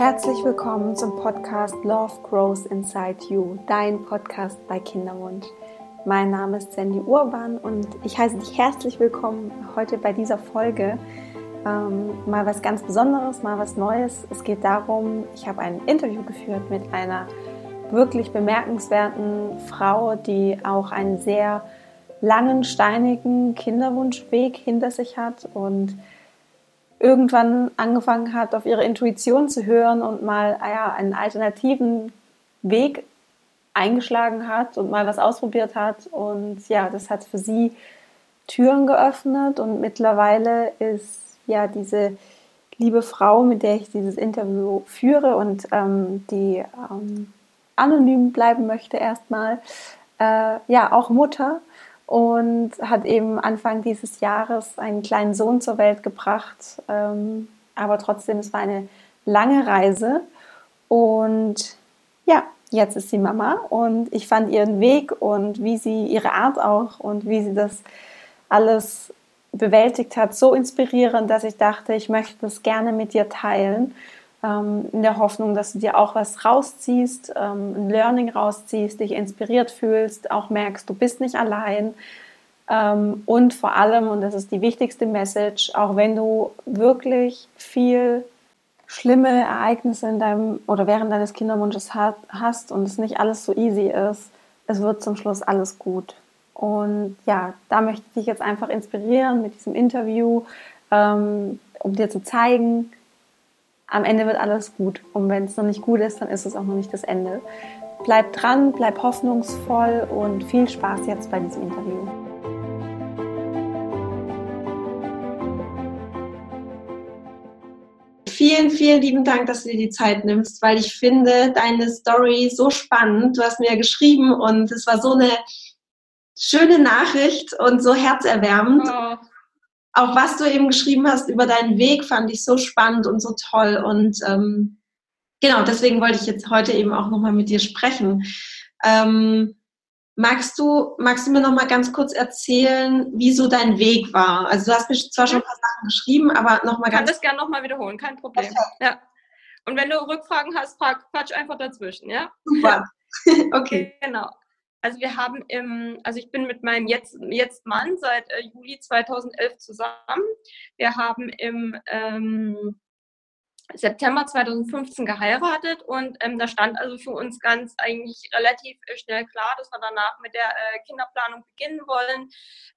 Herzlich willkommen zum Podcast Love Grows Inside You, dein Podcast bei Kinderwunsch. Mein Name ist Sandy Urban und ich heiße dich herzlich willkommen heute bei dieser Folge. Ähm, mal was ganz Besonderes, mal was Neues. Es geht darum, ich habe ein Interview geführt mit einer wirklich bemerkenswerten Frau, die auch einen sehr langen, steinigen Kinderwunschweg hinter sich hat und irgendwann angefangen hat, auf ihre Intuition zu hören und mal ah ja, einen alternativen Weg eingeschlagen hat und mal was ausprobiert hat. Und ja, das hat für sie Türen geöffnet und mittlerweile ist ja diese liebe Frau, mit der ich dieses Interview führe und ähm, die ähm, anonym bleiben möchte erstmal, äh, ja, auch Mutter und hat eben Anfang dieses Jahres einen kleinen Sohn zur Welt gebracht. Ähm, aber trotzdem, es war eine lange Reise. Und ja, jetzt ist sie Mama und ich fand ihren Weg und wie sie ihre Art auch und wie sie das alles bewältigt hat, so inspirierend, dass ich dachte, ich möchte das gerne mit dir teilen in der Hoffnung, dass du dir auch was rausziehst, ähm, ein Learning rausziehst, dich inspiriert fühlst, auch merkst, du bist nicht allein. Ähm, und vor allem, und das ist die wichtigste Message, auch wenn du wirklich viel schlimme Ereignisse in deinem oder während deines Kinderwunsches hast und es nicht alles so easy ist, es wird zum Schluss alles gut. Und ja, da möchte ich dich jetzt einfach inspirieren mit diesem Interview, um dir zu zeigen, am Ende wird alles gut. Und wenn es noch nicht gut ist, dann ist es auch noch nicht das Ende. Bleib dran, bleib hoffnungsvoll und viel Spaß jetzt bei diesem Interview. Vielen, vielen lieben Dank, dass du dir die Zeit nimmst, weil ich finde deine Story so spannend. Du hast mir ja geschrieben und es war so eine schöne Nachricht und so herzerwärmend. Oh auch was du eben geschrieben hast über deinen Weg, fand ich so spannend und so toll. Und ähm, genau, deswegen wollte ich jetzt heute eben auch nochmal mit dir sprechen. Ähm, magst du, magst du mir nochmal ganz kurz erzählen, wie so dein Weg war? Also du hast mir zwar schon ein paar Sachen geschrieben, aber nochmal ganz... Ich kann das gerne nochmal wiederholen, kein Problem. Ja. Und wenn du Rückfragen hast, frag, quatsch einfach dazwischen, ja? Super. okay. Genau. Also wir haben im, also ich bin mit meinem jetzt, jetzt Mann seit äh, Juli 2011 zusammen. Wir haben im ähm, September 2015 geheiratet und ähm, da stand also für uns ganz eigentlich relativ äh, schnell klar, dass wir danach mit der äh, Kinderplanung beginnen wollen.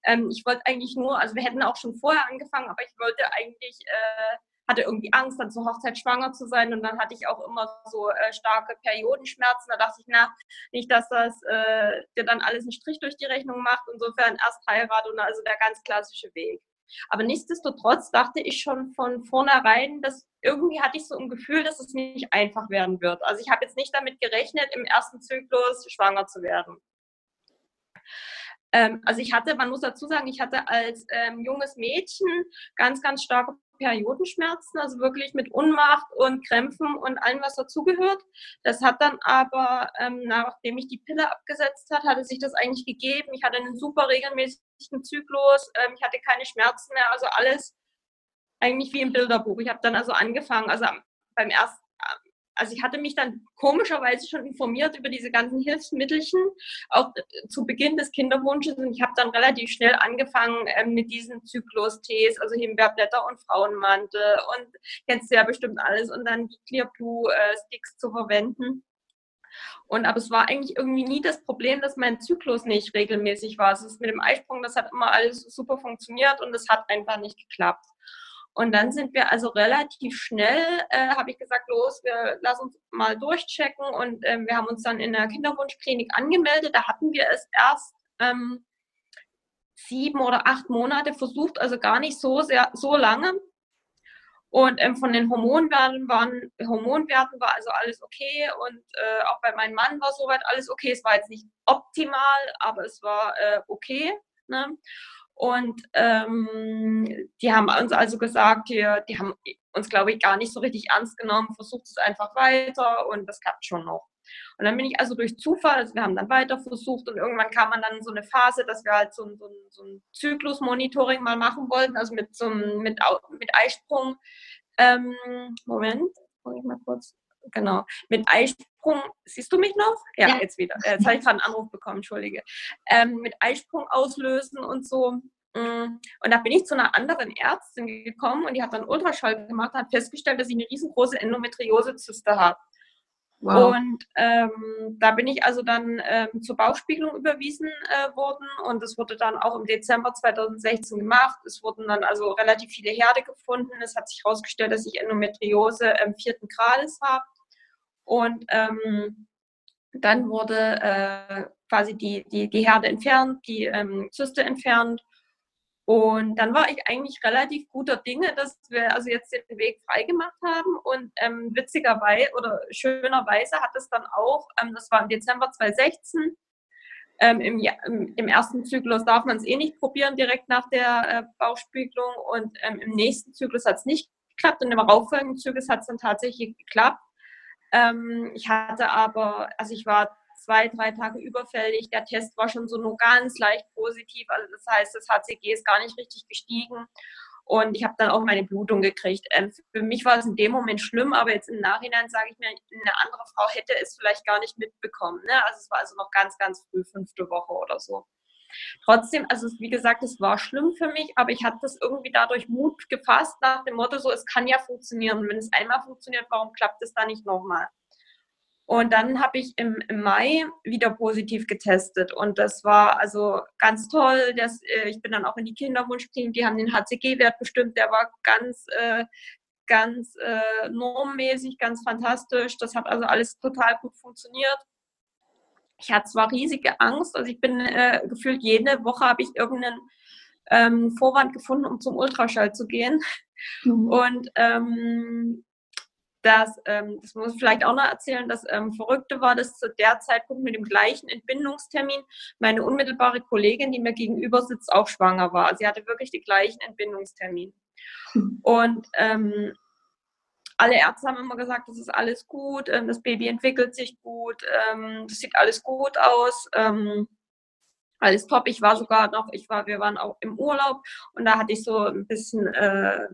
Ähm, ich wollte eigentlich nur, also wir hätten auch schon vorher angefangen, aber ich wollte eigentlich äh, hatte irgendwie Angst, dann zur Hochzeit schwanger zu sein und dann hatte ich auch immer so äh, starke Periodenschmerzen. Da dachte ich, na, nicht, dass das äh, dir dann alles einen Strich durch die Rechnung macht. Insofern erst Heirat und also der ganz klassische Weg. Aber nichtsdestotrotz dachte ich schon von vornherein, dass irgendwie hatte ich so ein Gefühl, dass es nicht einfach werden wird. Also ich habe jetzt nicht damit gerechnet, im ersten Zyklus schwanger zu werden. Ähm, also ich hatte, man muss dazu sagen, ich hatte als ähm, junges Mädchen ganz, ganz starke Periodenschmerzen, also wirklich mit Unmacht und Krämpfen und allem, was dazugehört. Das hat dann aber, ähm, nachdem ich die Pille abgesetzt hat, hatte sich das eigentlich gegeben. Ich hatte einen super regelmäßigen Zyklus, ähm, ich hatte keine Schmerzen mehr, also alles eigentlich wie im Bilderbuch. Ich habe dann also angefangen, also beim ersten also ich hatte mich dann komischerweise schon informiert über diese ganzen Hilfsmittelchen, auch äh, zu Beginn des Kinderwunsches. Und ich habe dann relativ schnell angefangen ähm, mit diesen Zyklus-Tees, also Himbeerblätter und Frauenmantel und kennst du ja bestimmt alles und dann die Clear Blue äh, Sticks zu verwenden. Und aber es war eigentlich irgendwie nie das Problem, dass mein Zyklus nicht regelmäßig war. Also mit dem Eisprung, das hat immer alles super funktioniert und es hat einfach nicht geklappt. Und dann sind wir also relativ schnell, äh, habe ich gesagt, los, wir lassen uns mal durchchecken. Und ähm, wir haben uns dann in der Kinderwunschklinik angemeldet. Da hatten wir es erst ähm, sieben oder acht Monate versucht, also gar nicht so sehr, so lange. Und ähm, von den Hormonwerten waren, Hormonwerten war also alles okay und äh, auch bei meinem Mann war soweit alles okay. Es war jetzt nicht optimal, aber es war äh, okay. Ne? Und ähm, die haben uns also gesagt, die, die haben uns, glaube ich, gar nicht so richtig ernst genommen, versucht es einfach weiter und das klappt schon noch. Und dann bin ich also durch Zufall, also wir haben dann weiter versucht und irgendwann kam man dann in so eine Phase, dass wir halt so, so so ein Zyklusmonitoring mal machen wollten, also mit so einem, mit, mit Eisprung. Ähm, Moment. gucke ich mal kurz. Genau. Mit Eisprung, siehst du mich noch? Ja, ja. jetzt wieder. Jetzt habe ich gerade einen Anruf bekommen, entschuldige. Ähm, mit Eisprung auslösen und so. Mm. Und da bin ich zu einer anderen Ärztin gekommen und die hat dann Ultraschall gemacht und hat festgestellt, dass ich eine riesengroße Endometriose-Zyste habe. Wow. Und ähm, da bin ich also dann ähm, zur Bauchspiegelung überwiesen äh, worden und das wurde dann auch im Dezember 2016 gemacht. Es wurden dann also relativ viele Herde gefunden. Es hat sich herausgestellt, dass ich Endometriose ähm, vierten Grades habe. Und ähm, dann wurde äh, quasi die, die, die Herde entfernt, die ähm, Zyste entfernt und dann war ich eigentlich relativ guter Dinge, dass wir also jetzt den Weg freigemacht haben. Und ähm, witzigerweise oder schönerweise hat es dann auch, ähm, das war im Dezember 2016, ähm, im, im, im, ersten Zyklus darf man es eh nicht probieren, direkt nach der äh, Bauchspiegelung. Und ähm, im nächsten Zyklus hat es nicht geklappt und im darauffolgenden Zyklus hat es dann tatsächlich geklappt. Ähm, ich hatte aber, also ich war zwei, drei Tage überfällig. Der Test war schon so nur ganz leicht positiv. Also das heißt, das HCG ist gar nicht richtig gestiegen. Und ich habe dann auch meine Blutung gekriegt. Ähm, für mich war es in dem Moment schlimm, aber jetzt im Nachhinein sage ich mir, eine andere Frau hätte es vielleicht gar nicht mitbekommen. Ne? Also es war also noch ganz, ganz früh, fünfte Woche oder so. Trotzdem, also wie gesagt, es war schlimm für mich, aber ich hatte das irgendwie dadurch Mut gefasst nach dem Motto, so es kann ja funktionieren. Und wenn es einmal funktioniert, warum klappt es dann nicht nochmal? Und dann habe ich im, im, Mai wieder positiv getestet. Und das war also ganz toll. Das, äh, ich bin dann auch in die Kinderwunschklinik, die haben den HCG-Wert bestimmt. Der war ganz, äh, ganz äh, normmäßig, ganz fantastisch. Das hat also alles total gut funktioniert. Ich hatte zwar riesige Angst, also ich bin äh, gefühlt jede Woche habe ich irgendeinen ähm, Vorwand gefunden, um zum Ultraschall zu gehen. Mhm. Und ähm, dass, ähm, das muss ich vielleicht auch noch erzählen, das ähm, Verrückte war, dass zu der Zeitpunkt mit dem gleichen Entbindungstermin meine unmittelbare Kollegin, die mir gegenüber sitzt, auch schwanger war. Also sie hatte wirklich den gleichen Entbindungstermin. Und ähm, alle Ärzte haben immer gesagt, das ist alles gut, ähm, das Baby entwickelt sich gut, ähm, das sieht alles gut aus ähm, alles top. Ich war sogar noch, ich war, wir waren auch im Urlaub und da hatte ich so ein bisschen äh,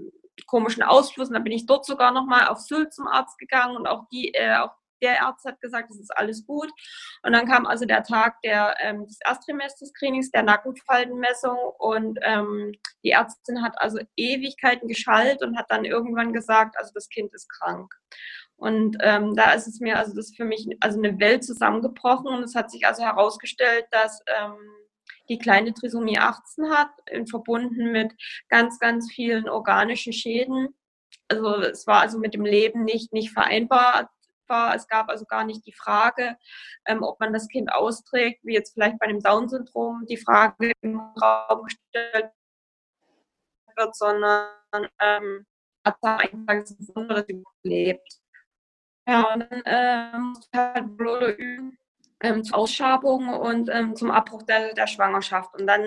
komischen Ausfluss. Und dann bin ich dort sogar nochmal auf Sylt zum Arzt gegangen und auch die, äh, auch der Arzt hat gesagt, es ist alles gut. Und dann kam also der Tag der, ähm, des Erstrimester-Screenings, der Nackenfaltenmessung und ähm, die Ärztin hat also Ewigkeiten geschallt und hat dann irgendwann gesagt, also das Kind ist krank. Und ähm, da ist es mir, also das ist für mich also eine Welt zusammengebrochen und es hat sich also herausgestellt, dass ähm, die kleine Trisomie 18 hat, verbunden mit ganz, ganz vielen organischen Schäden. Also es war also mit dem Leben nicht, nicht vereinbar. Es gab also gar nicht die Frage, ähm, ob man das Kind austrägt, wie jetzt vielleicht bei einem Down-Syndrom die Frage im Raum gestellt wird, sondern ähm, hat da einfach das Wunder, dass sie lebt. Ja, und dann ähm, halt Blöde üben ähm, zur Ausschabung und ähm, zum Abbruch der, der Schwangerschaft. Und dann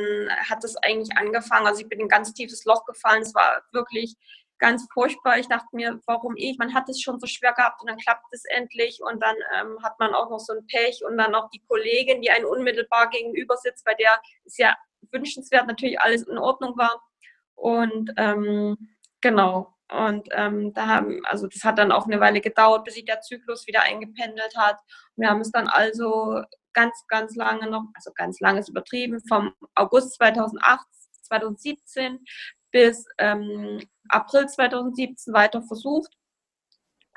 hat es eigentlich angefangen, also ich bin in ein ganz tiefes Loch gefallen, es war wirklich ganz furchtbar. Ich dachte mir, warum ich? Man hat es schon so schwer gehabt und dann klappt es endlich und dann ähm, hat man auch noch so ein Pech und dann noch die Kollegin, die einen unmittelbar gegenüber sitzt, bei der es ja wünschenswert natürlich alles in Ordnung war. Und ähm, genau, und ähm, da haben, also das hat dann auch eine Weile gedauert, bis sich der Zyklus wieder eingependelt hat. wir haben es dann also ganz, ganz lange noch, also ganz lange ist übertrieben, vom August 2008, 2017 bis ähm, April 2017 weiter versucht.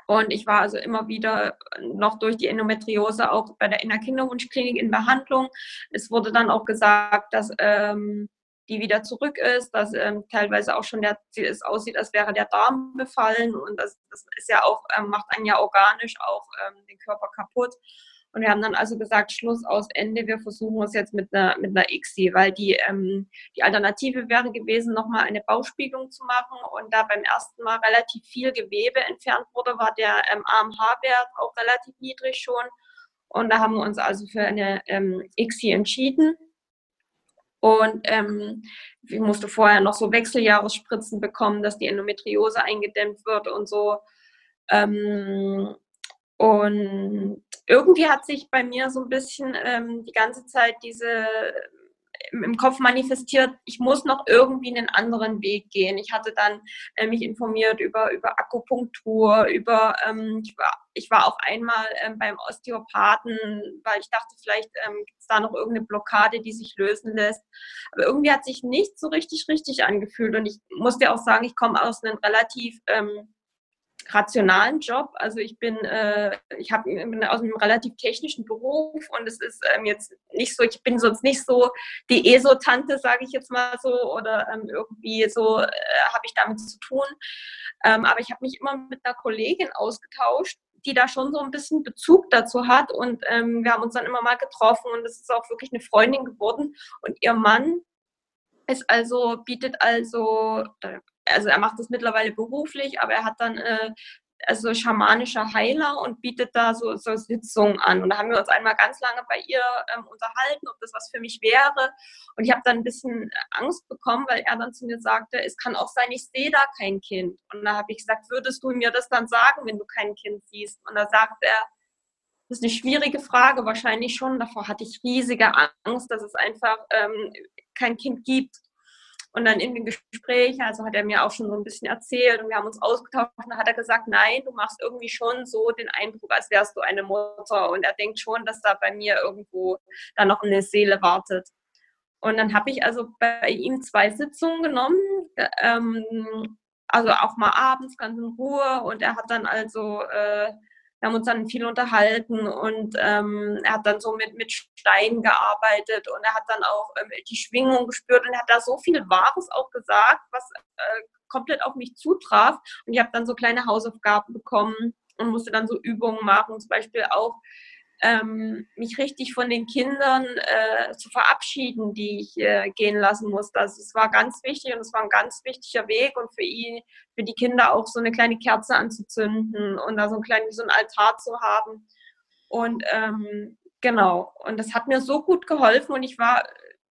Und ich war also immer wieder noch durch die Endometriose auch bei der Innerkinderwunschklinik in Behandlung. Es wurde dann auch gesagt, dass ähm, die wieder zurück ist, dass ähm, teilweise auch schon der, es aussieht, als wäre der Darm befallen und das, das ist ja auch, ähm, macht einen ja organisch auch ähm, den Körper kaputt. Und wir haben dann also gesagt, Schluss aus Ende, wir versuchen es jetzt mit einer, mit einer ICSI, weil die, ähm, die Alternative wäre gewesen, nochmal eine Bauspiegelung zu machen. Und da beim ersten Mal relativ viel Gewebe entfernt wurde, war der ähm, AMH-Wert auch relativ niedrig schon. Und da haben wir uns also für eine ähm, ICSI entschieden. Und ähm, ich musste vorher noch so Wechseljahresspritzen bekommen, dass die Endometriose eingedämmt wird und so. Ähm, und irgendwie hat sich bei mir so ein bisschen ähm, die ganze Zeit diese im Kopf manifestiert, ich muss noch irgendwie einen anderen Weg gehen. Ich hatte dann äh, mich informiert über, über Akupunktur, über, ähm, ich, war, ich war auch einmal ähm, beim Osteopathen, weil ich dachte, vielleicht ähm, gibt es da noch irgendeine Blockade, die sich lösen lässt. Aber irgendwie hat sich nicht so richtig, richtig angefühlt. Und ich muss dir auch sagen, ich komme aus einem relativ ähm, rationalen Job. Also ich bin, äh, ich habe aus einem relativ technischen Beruf und es ist ähm, jetzt nicht so, ich bin sonst nicht so die ESO-Tante, sage ich jetzt mal so, oder ähm, irgendwie so äh, habe ich damit zu tun. Ähm, aber ich habe mich immer mit einer Kollegin ausgetauscht, die da schon so ein bisschen Bezug dazu hat und ähm, wir haben uns dann immer mal getroffen und es ist auch wirklich eine Freundin geworden und ihr Mann ist also, bietet also, also er macht das mittlerweile beruflich, aber er hat dann äh, also schamanischer Heiler und bietet da so, so Sitzungen an. Und da haben wir uns einmal ganz lange bei ihr ähm, unterhalten, ob das was für mich wäre. Und ich habe dann ein bisschen Angst bekommen, weil er dann zu mir sagte, es kann auch sein, ich sehe da kein Kind. Und da habe ich gesagt, würdest du mir das dann sagen, wenn du kein Kind siehst? Und da sagt er, das ist eine schwierige Frage, wahrscheinlich schon. Davor hatte ich riesige Angst, dass es einfach ähm, kein Kind gibt. Und dann in dem Gespräch, also hat er mir auch schon so ein bisschen erzählt und wir haben uns ausgetauscht und dann hat er gesagt, nein, du machst irgendwie schon so den Eindruck, als wärst du eine Mutter. Und er denkt schon, dass da bei mir irgendwo da noch eine Seele wartet. Und dann habe ich also bei ihm zwei Sitzungen genommen, ähm, also auch mal abends ganz in Ruhe. Und er hat dann also äh, wir haben uns dann viel unterhalten und ähm, er hat dann so mit, mit Steinen gearbeitet und er hat dann auch ähm, die Schwingung gespürt und er hat da so viel Wahres auch gesagt, was äh, komplett auf mich zutraf. Und ich habe dann so kleine Hausaufgaben bekommen und musste dann so Übungen machen, zum Beispiel auch ähm, mich richtig von den Kindern äh, zu verabschieden, die ich äh, gehen lassen musste. Also es war ganz wichtig und es war ein ganz wichtiger Weg und für ihn, für die Kinder auch so eine kleine Kerze anzuzünden und da so ein kleines so ein Altar zu haben. Und ähm, genau, und das hat mir so gut geholfen und ich war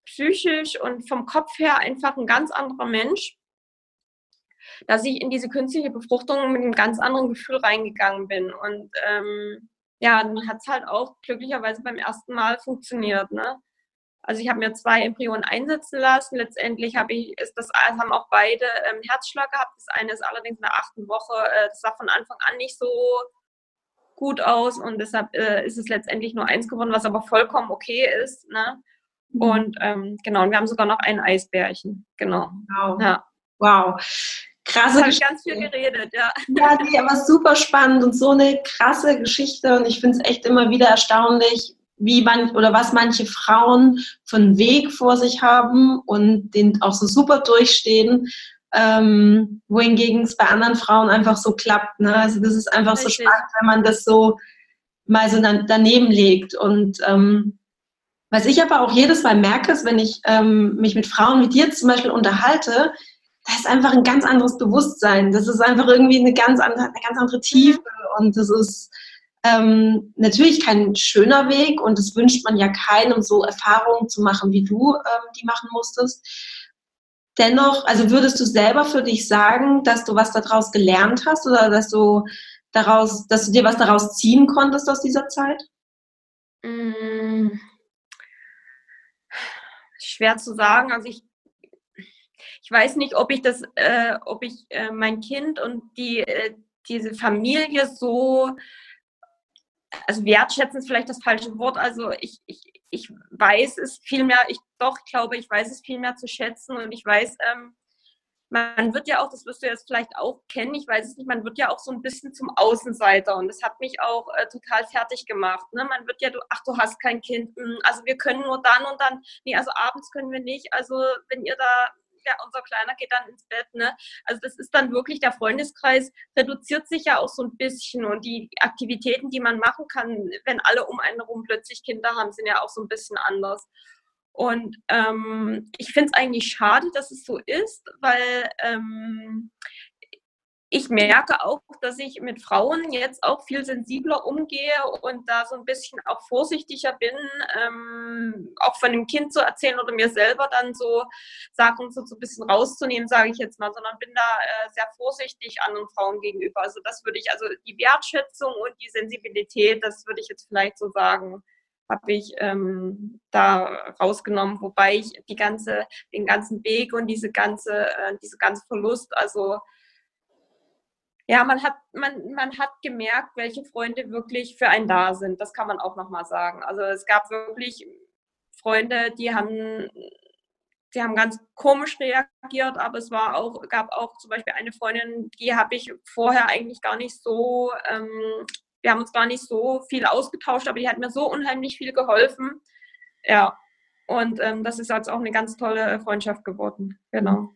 psychisch und vom Kopf her einfach ein ganz anderer Mensch, dass ich in diese künstliche Befruchtung mit einem ganz anderen Gefühl reingegangen bin. Und ähm, ja, dann hat es halt auch glücklicherweise beim ersten Mal funktioniert. Ne? Also ich habe mir zwei Embryonen einsetzen lassen. Letztendlich habe ich, ist das, haben auch beide ähm, Herzschlag gehabt. Das eine ist allerdings in der achten Woche. Äh, das sah von Anfang an nicht so gut aus und deshalb äh, ist es letztendlich nur eins geworden, was aber vollkommen okay ist. Ne? Mhm. Und ähm, genau, und wir haben sogar noch ein Eisbärchen. Genau. Wow. Ja. Wow krasse Geschichte. ganz viel geredet, ja. Ja, die aber super spannend und so eine krasse Geschichte und ich finde es echt immer wieder erstaunlich, wie man oder was manche Frauen für einen Weg vor sich haben und den auch so super durchstehen, ähm, wohingegen es bei anderen Frauen einfach so klappt. Ne? Also das ist einfach Richtig. so spannend, wenn man das so mal so daneben legt und ähm, was ich aber auch jedes Mal merke, ist, wenn ich ähm, mich mit Frauen wie dir zum Beispiel unterhalte, da ist einfach ein ganz anderes Bewusstsein. Das ist einfach irgendwie eine ganz andere, eine ganz andere Tiefe und das ist ähm, natürlich kein schöner Weg und das wünscht man ja keinem, so Erfahrungen zu machen, wie du ähm, die machen musstest. Dennoch, also würdest du selber für dich sagen, dass du was daraus gelernt hast oder dass du daraus, dass du dir was daraus ziehen konntest aus dieser Zeit? Mm. Schwer zu sagen. Also ich ich weiß nicht, ob ich das, äh, ob ich äh, mein Kind und die, äh, diese Familie so, also wertschätzen ist vielleicht das falsche Wort. Also ich, ich, ich weiß es viel mehr, ich doch glaube, ich weiß es viel mehr zu schätzen und ich weiß, ähm, man wird ja auch, das wirst du jetzt vielleicht auch kennen, ich weiß es nicht, man wird ja auch so ein bisschen zum Außenseiter und das hat mich auch äh, total fertig gemacht. Ne? Man wird ja, du, ach, du hast kein Kind, hm, also wir können nur dann und dann, nee, also abends können wir nicht, also wenn ihr da unser Kleiner geht dann ins Bett. Ne? Also das ist dann wirklich, der Freundeskreis reduziert sich ja auch so ein bisschen und die Aktivitäten, die man machen kann, wenn alle um einen herum plötzlich Kinder haben, sind ja auch so ein bisschen anders. Und ähm, ich finde es eigentlich schade, dass es so ist, weil ähm, ich merke auch, dass ich mit Frauen jetzt auch viel sensibler umgehe und da so ein bisschen auch vorsichtiger bin, ähm, auch von dem Kind zu erzählen oder mir selber dann so Sachen so, so ein bisschen rauszunehmen, sage ich jetzt mal, sondern bin da äh, sehr vorsichtig anderen Frauen gegenüber. Also das würde ich, also die Wertschätzung und die Sensibilität, das würde ich jetzt vielleicht so sagen, habe ich ähm, da rausgenommen, wobei ich die ganze, den ganzen Weg und diese ganze, äh, diese ganze Verlust, also ja, man hat, man, man hat gemerkt, welche Freunde wirklich für einen da sind. Das kann man auch nochmal sagen. Also es gab wirklich Freunde, die haben, die haben ganz komisch reagiert, aber es war auch, gab auch zum Beispiel eine Freundin, die habe ich vorher eigentlich gar nicht so, ähm, wir haben uns gar nicht so viel ausgetauscht, aber die hat mir so unheimlich viel geholfen. Ja, und ähm, das ist jetzt auch eine ganz tolle Freundschaft geworden. Genau.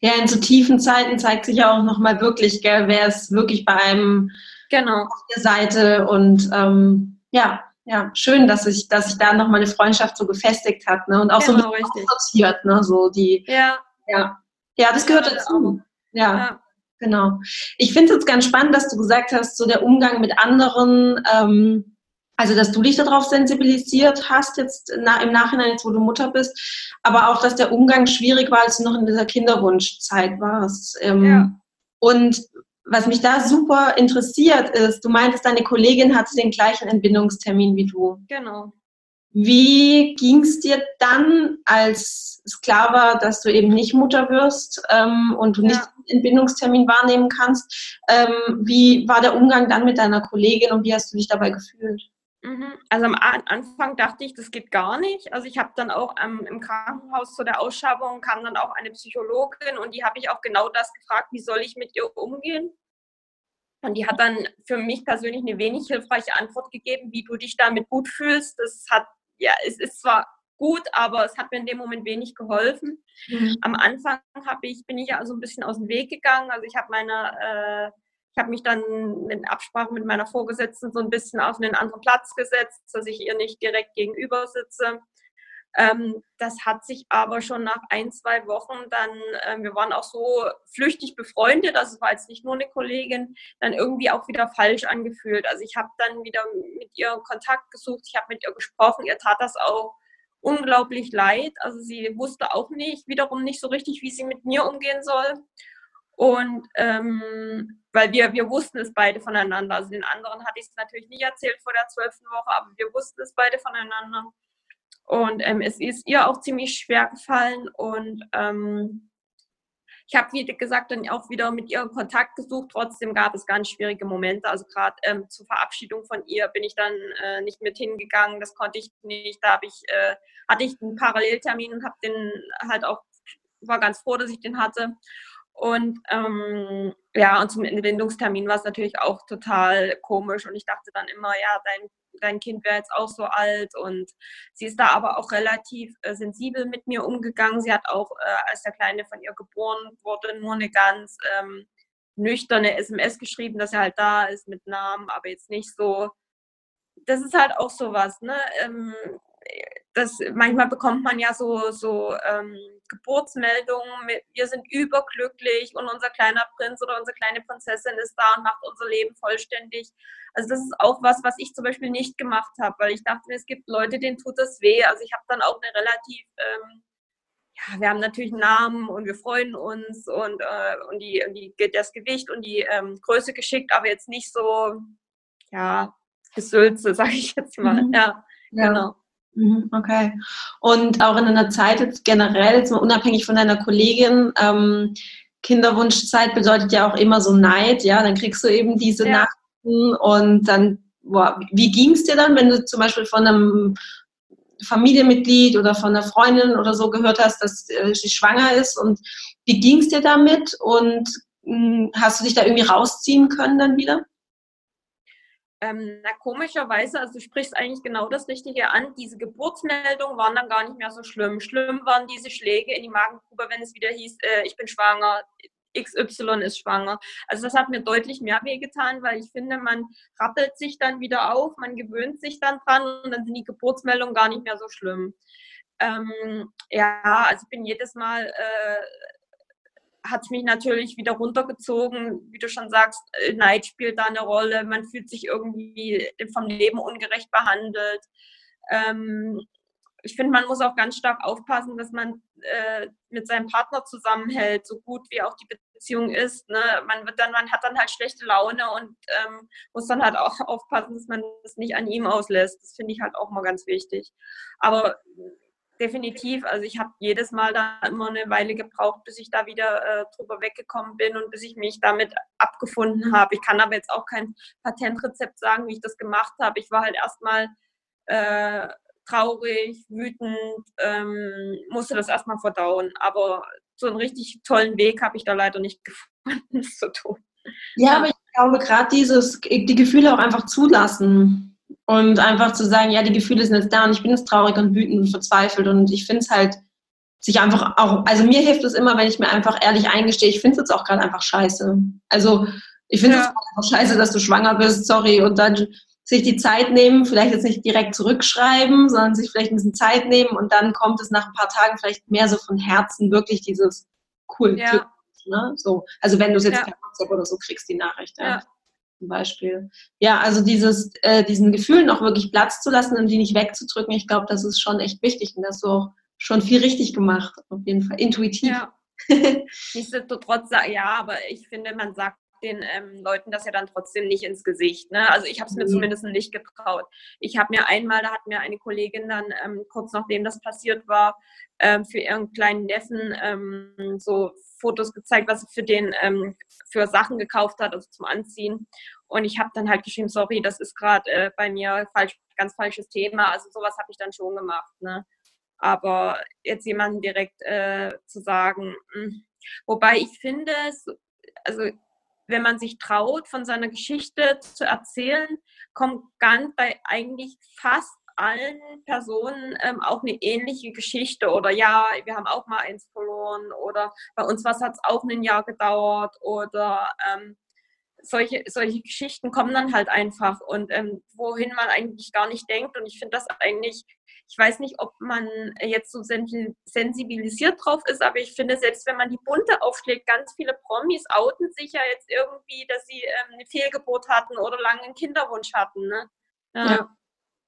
Ja, in so tiefen Zeiten zeigt sich ja auch nochmal wirklich, gell, wer ist wirklich bei einem genau. auf der Seite und ähm, ja, ja, schön, dass sich, dass sich da nochmal eine Freundschaft so gefestigt hat, ne? Und auch genau, so ein bisschen sortiert, ne? So die, ja, ja, ja, das gehört dazu. Ja, ja, genau. Ich finde es ganz spannend, dass du gesagt hast, so der Umgang mit anderen, ähm, also, dass du dich darauf sensibilisiert hast, jetzt im Nachhinein, jetzt wo du Mutter bist, aber auch, dass der Umgang schwierig war, als du noch in dieser Kinderwunschzeit warst. Ähm, ja. Und was mich da super interessiert ist, du meintest, deine Kollegin hatte den gleichen Entbindungstermin wie du. Genau. Wie ging es dir dann, als es klar war, dass du eben nicht Mutter wirst ähm, und du ja. nicht den Entbindungstermin wahrnehmen kannst? Ähm, wie war der Umgang dann mit deiner Kollegin und wie hast du dich dabei gefühlt? Mhm. Also am Anfang dachte ich, das geht gar nicht. Also ich habe dann auch ähm, im Krankenhaus zu der Ausschabung kam dann auch eine Psychologin und die habe ich auch genau das gefragt, wie soll ich mit ihr umgehen? Und die hat dann für mich persönlich eine wenig hilfreiche Antwort gegeben, wie du dich damit gut fühlst. Das hat, ja, es ist zwar gut, aber es hat mir in dem Moment wenig geholfen. Mhm. Am Anfang ich, bin ich ja also ein bisschen aus dem Weg gegangen. Also ich habe meine äh, ich habe mich dann in Absprache mit meiner Vorgesetzten so ein bisschen auf einen anderen Platz gesetzt, dass ich ihr nicht direkt gegenüber sitze. Ähm, das hat sich aber schon nach ein, zwei Wochen dann, äh, wir waren auch so flüchtig befreundet, also es war jetzt nicht nur eine Kollegin, dann irgendwie auch wieder falsch angefühlt. Also ich habe dann wieder mit ihr Kontakt gesucht, ich habe mit ihr gesprochen, ihr tat das auch unglaublich leid. Also sie wusste auch nicht, wiederum nicht so richtig, wie sie mit mir umgehen soll. Und ähm, weil wir, wir wussten es beide voneinander. Also den anderen hatte ich es natürlich nicht erzählt vor der zwölften Woche, aber wir wussten es beide voneinander. Und ähm, es ist ihr auch ziemlich schwer gefallen. Und ähm, ich habe, wie gesagt, dann auch wieder mit ihr Kontakt gesucht. Trotzdem gab es ganz schwierige Momente. Also gerade ähm, zur Verabschiedung von ihr bin ich dann äh, nicht mit hingegangen. Das konnte ich nicht. Da ich, äh, hatte ich einen Paralleltermin und habe den halt auch, war ganz froh, dass ich den hatte. Und ähm, ja, und zum Entbindungstermin war es natürlich auch total komisch. Und ich dachte dann immer, ja, dein, dein Kind wäre jetzt auch so alt. Und sie ist da aber auch relativ äh, sensibel mit mir umgegangen. Sie hat auch, äh, als der Kleine von ihr geboren wurde, nur eine ganz ähm, nüchterne SMS geschrieben, dass er halt da ist mit Namen, aber jetzt nicht so. Das ist halt auch sowas, ne? Ähm, das, manchmal bekommt man ja so, so ähm, Geburtsmeldungen mit, wir sind überglücklich und unser kleiner Prinz oder unsere kleine Prinzessin ist da und macht unser Leben vollständig. Also das ist auch was, was ich zum Beispiel nicht gemacht habe, weil ich dachte, es gibt Leute, denen tut das weh. Also ich habe dann auch eine relativ, ähm, ja, wir haben natürlich einen Namen und wir freuen uns und, äh, und, die, und die, das Gewicht und die ähm, Größe geschickt, aber jetzt nicht so, ja, Gesülze, sage ich jetzt mal. Mhm. Ja, ja, genau. Mhm, okay. Und auch in einer Zeit jetzt generell, jetzt mal unabhängig von deiner Kollegin, ähm, Kinderwunschzeit bedeutet ja auch immer so Neid, ja, dann kriegst du eben diese ja. Nachrichten und dann, boah, wie ging es dir dann, wenn du zum Beispiel von einem Familienmitglied oder von einer Freundin oder so gehört hast, dass äh, sie schwanger ist und wie ging es dir damit und mh, hm, hast du dich da irgendwie rausziehen können dann wieder? Ähm, na, komischerweise, also du sprichst eigentlich genau das Richtige an. Diese Geburtsmeldungen waren dann gar nicht mehr so schlimm. Schlimm waren diese Schläge in die Magengrube, wenn es wieder hieß, äh, ich bin schwanger, XY ist schwanger. Also das hat mir deutlich mehr wehgetan, weil ich finde, man rappelt sich dann wieder auf, man gewöhnt sich dann dran und dann sind die Geburtsmeldungen gar nicht mehr so schlimm. Ähm, ja, also ich bin jedes Mal äh, hat es mich natürlich wieder runtergezogen. Wie du schon sagst, äh, Neid spielt da eine Rolle. Man fühlt sich irgendwie vom Leben ungerecht behandelt. Ähm, ich finde, man muss auch ganz stark aufpassen, dass man äh, mit seinem Partner zusammenhält, so gut wie auch die Beziehung ist. Ne? Man wird dann, man hat dann halt schlechte Laune und ähm, muss dann halt auch aufpassen, dass man das nicht an ihm auslässt. Das finde ich halt auch mal ganz wichtig. Aber definitiv, also ich habe jedes Mal da immer eine Weile gebraucht, bis ich da wieder äh, drüber weggekommen bin und bis ich mich damit abgefunden habe. Ich kann aber jetzt auch kein Patentrezept sagen, wie ich das gemacht habe. Ich war halt erstmal äh, traurig, wütend, ähm, musste das erstmal verdauen. Aber so einen richtig tollen Weg habe ich da leider nicht gefunden, das zu tun. Ja, ja. aber ich glaube, gerade dieses, die Gefühle auch einfach zulassen und einfach zu sagen, ja, die Gefühle sind jetzt da und ich bin jetzt traurig und wütend und verzweifelt und ich finde es halt, sich einfach auch, also mir hilft es immer, wenn ich mir einfach ehrlich eingestehe, ich finde es jetzt auch gerade einfach scheiße. Also ich finde es ja. einfach scheiße, dass du schwanger bist, sorry, und dann sich die Zeit nehmen, vielleicht jetzt nicht direkt zurückschreiben, sondern sich vielleicht ein bisschen Zeit nehmen und dann kommt es nach ein paar Tagen vielleicht mehr so von Herzen wirklich dieses cool. Ja. Ne? So, also wenn du es jetzt ja. per WhatsApp oder so kriegst, die Nachricht. Ja. Ja. Zum Beispiel. Ja, also dieses, äh, diesen Gefühlen auch wirklich Platz zu lassen und die nicht wegzudrücken, ich glaube, das ist schon echt wichtig und das so schon viel richtig gemacht, auf jeden Fall, intuitiv. Ja. Nichtsdestotrotz, ja, aber ich finde, man sagt den ähm, Leuten das ja dann trotzdem nicht ins Gesicht. Ne? Also ich habe es mir mhm. zumindest nicht getraut. Ich habe mir einmal, da hat mir eine Kollegin dann ähm, kurz nachdem das passiert war, ähm, für ihren kleinen Neffen ähm, so Fotos gezeigt, was sie für den ähm, für Sachen gekauft hat, also zum Anziehen. Und ich habe dann halt geschrieben, sorry, das ist gerade äh, bei mir falsch, ganz falsches Thema. Also sowas habe ich dann schon gemacht. Ne? Aber jetzt jemanden direkt äh, zu sagen, mh. Hm. wobei ich finde, also wenn man sich traut, von seiner Geschichte zu erzählen, kommt ganz bei eigentlich fast allen Personen ähm, auch eine ähnliche Geschichte oder ja, wir haben auch mal eins verloren oder bei uns was hat es auch ein Jahr gedauert oder ähm, solche, solche Geschichten kommen dann halt einfach und ähm, wohin man eigentlich gar nicht denkt und ich finde das eigentlich ich weiß nicht, ob man jetzt so sensibilisiert drauf ist, aber ich finde, selbst wenn man die Bunte aufschlägt, ganz viele Promis outen sich ja jetzt irgendwie, dass sie ähm, eine Fehlgeburt hatten oder lange einen Kinderwunsch hatten. Ne? Ja. ja.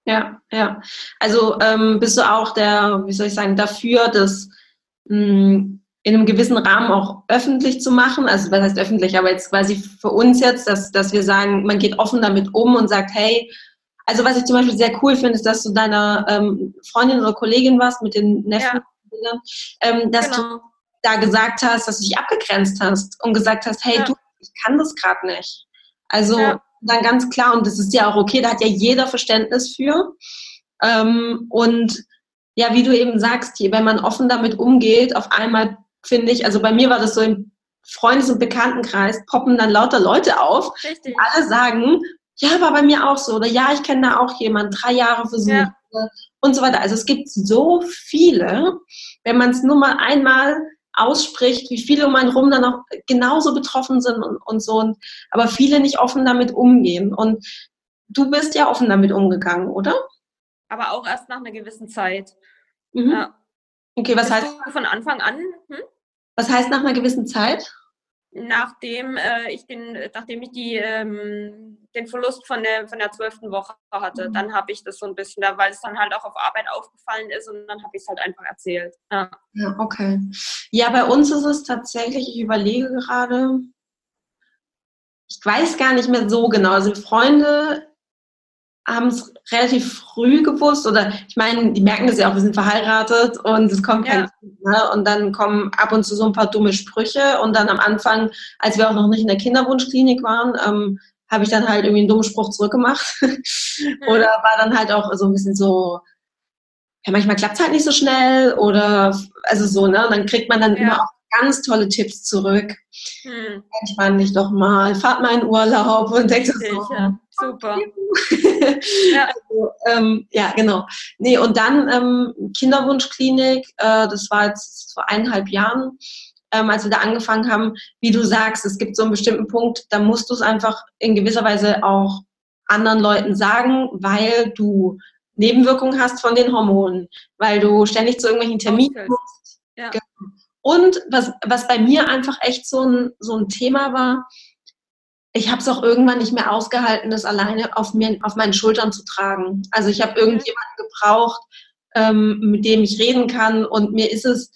Ja, ja. Also ähm, bist du auch der, wie soll ich sagen, dafür, das hm, in einem gewissen Rahmen auch öffentlich zu machen? Also was heißt öffentlich, aber jetzt quasi für uns jetzt, dass, dass wir sagen, man geht offen damit um und sagt, hey, also was ich zum Beispiel sehr cool finde, ist, dass du deiner ähm, Freundin oder Kollegin warst mit den Neffen, ja. ähm, dass genau. du da gesagt hast, dass du dich abgegrenzt hast und gesagt hast, hey, ja. du, ich kann das gerade nicht. Also ja. dann ganz klar, und das ist ja auch okay, da hat ja jeder Verständnis für. Ähm, und ja, wie du eben sagst, wenn man offen damit umgeht, auf einmal finde ich, also bei mir war das so im Freundes- und Bekanntenkreis, poppen dann lauter Leute auf, Richtig. die alle sagen, ja, war bei mir auch so. Oder ja, ich kenne da auch jemanden, drei Jahre versucht. Ja. Und so weiter. Also es gibt so viele, wenn man es nur mal einmal ausspricht, wie viele um einen rum dann auch genauso betroffen sind und, und so. Und, aber viele nicht offen damit umgehen. Und du bist ja offen damit umgegangen, oder? Aber auch erst nach einer gewissen Zeit. Mhm. Ja. Okay, was bist heißt? Von Anfang an? Hm? Was heißt nach einer gewissen Zeit? Nachdem äh, ich den, nachdem ich die, ähm, den Verlust von der von der zwölften Woche hatte, mhm. dann habe ich das so ein bisschen, da, weil es dann halt auch auf Arbeit aufgefallen ist und dann habe ich es halt einfach erzählt. Ja. ja, okay. Ja, bei uns ist es tatsächlich, ich überlege gerade, ich weiß gar nicht mehr so genau. Also Freunde haben es relativ früh gewusst oder ich meine, die merken das ja auch, wir sind verheiratet und es kommt kein Kind, ne? und dann kommen ab und zu so ein paar dumme Sprüche und dann am Anfang, als wir auch noch nicht in der Kinderwunschklinik waren, ähm, habe ich dann halt irgendwie einen dummen Spruch zurückgemacht oder war dann halt auch so ein bisschen so, ja, manchmal klappt es halt nicht so schnell oder also so, ne, und dann kriegt man dann ja. immer auch ganz tolle Tipps zurück. Hm. Entspann dich doch mal, fahrt mal in Urlaub und denkt so, ja. Super. ja. Also, ähm, ja, genau. Nee, und dann ähm, Kinderwunschklinik, äh, das war jetzt vor eineinhalb Jahren, ähm, als wir da angefangen haben, wie du sagst, es gibt so einen bestimmten Punkt, da musst du es einfach in gewisser Weise auch anderen Leuten sagen, weil du Nebenwirkungen hast von den Hormonen, weil du ständig zu irgendwelchen Terminen musst. Ja. Genau. Und was, was bei mir einfach echt so ein, so ein Thema war, ich habe es auch irgendwann nicht mehr ausgehalten, das alleine auf, mir, auf meinen Schultern zu tragen. Also ich habe mhm. irgendjemanden gebraucht, ähm, mit dem ich reden kann und mir ist es,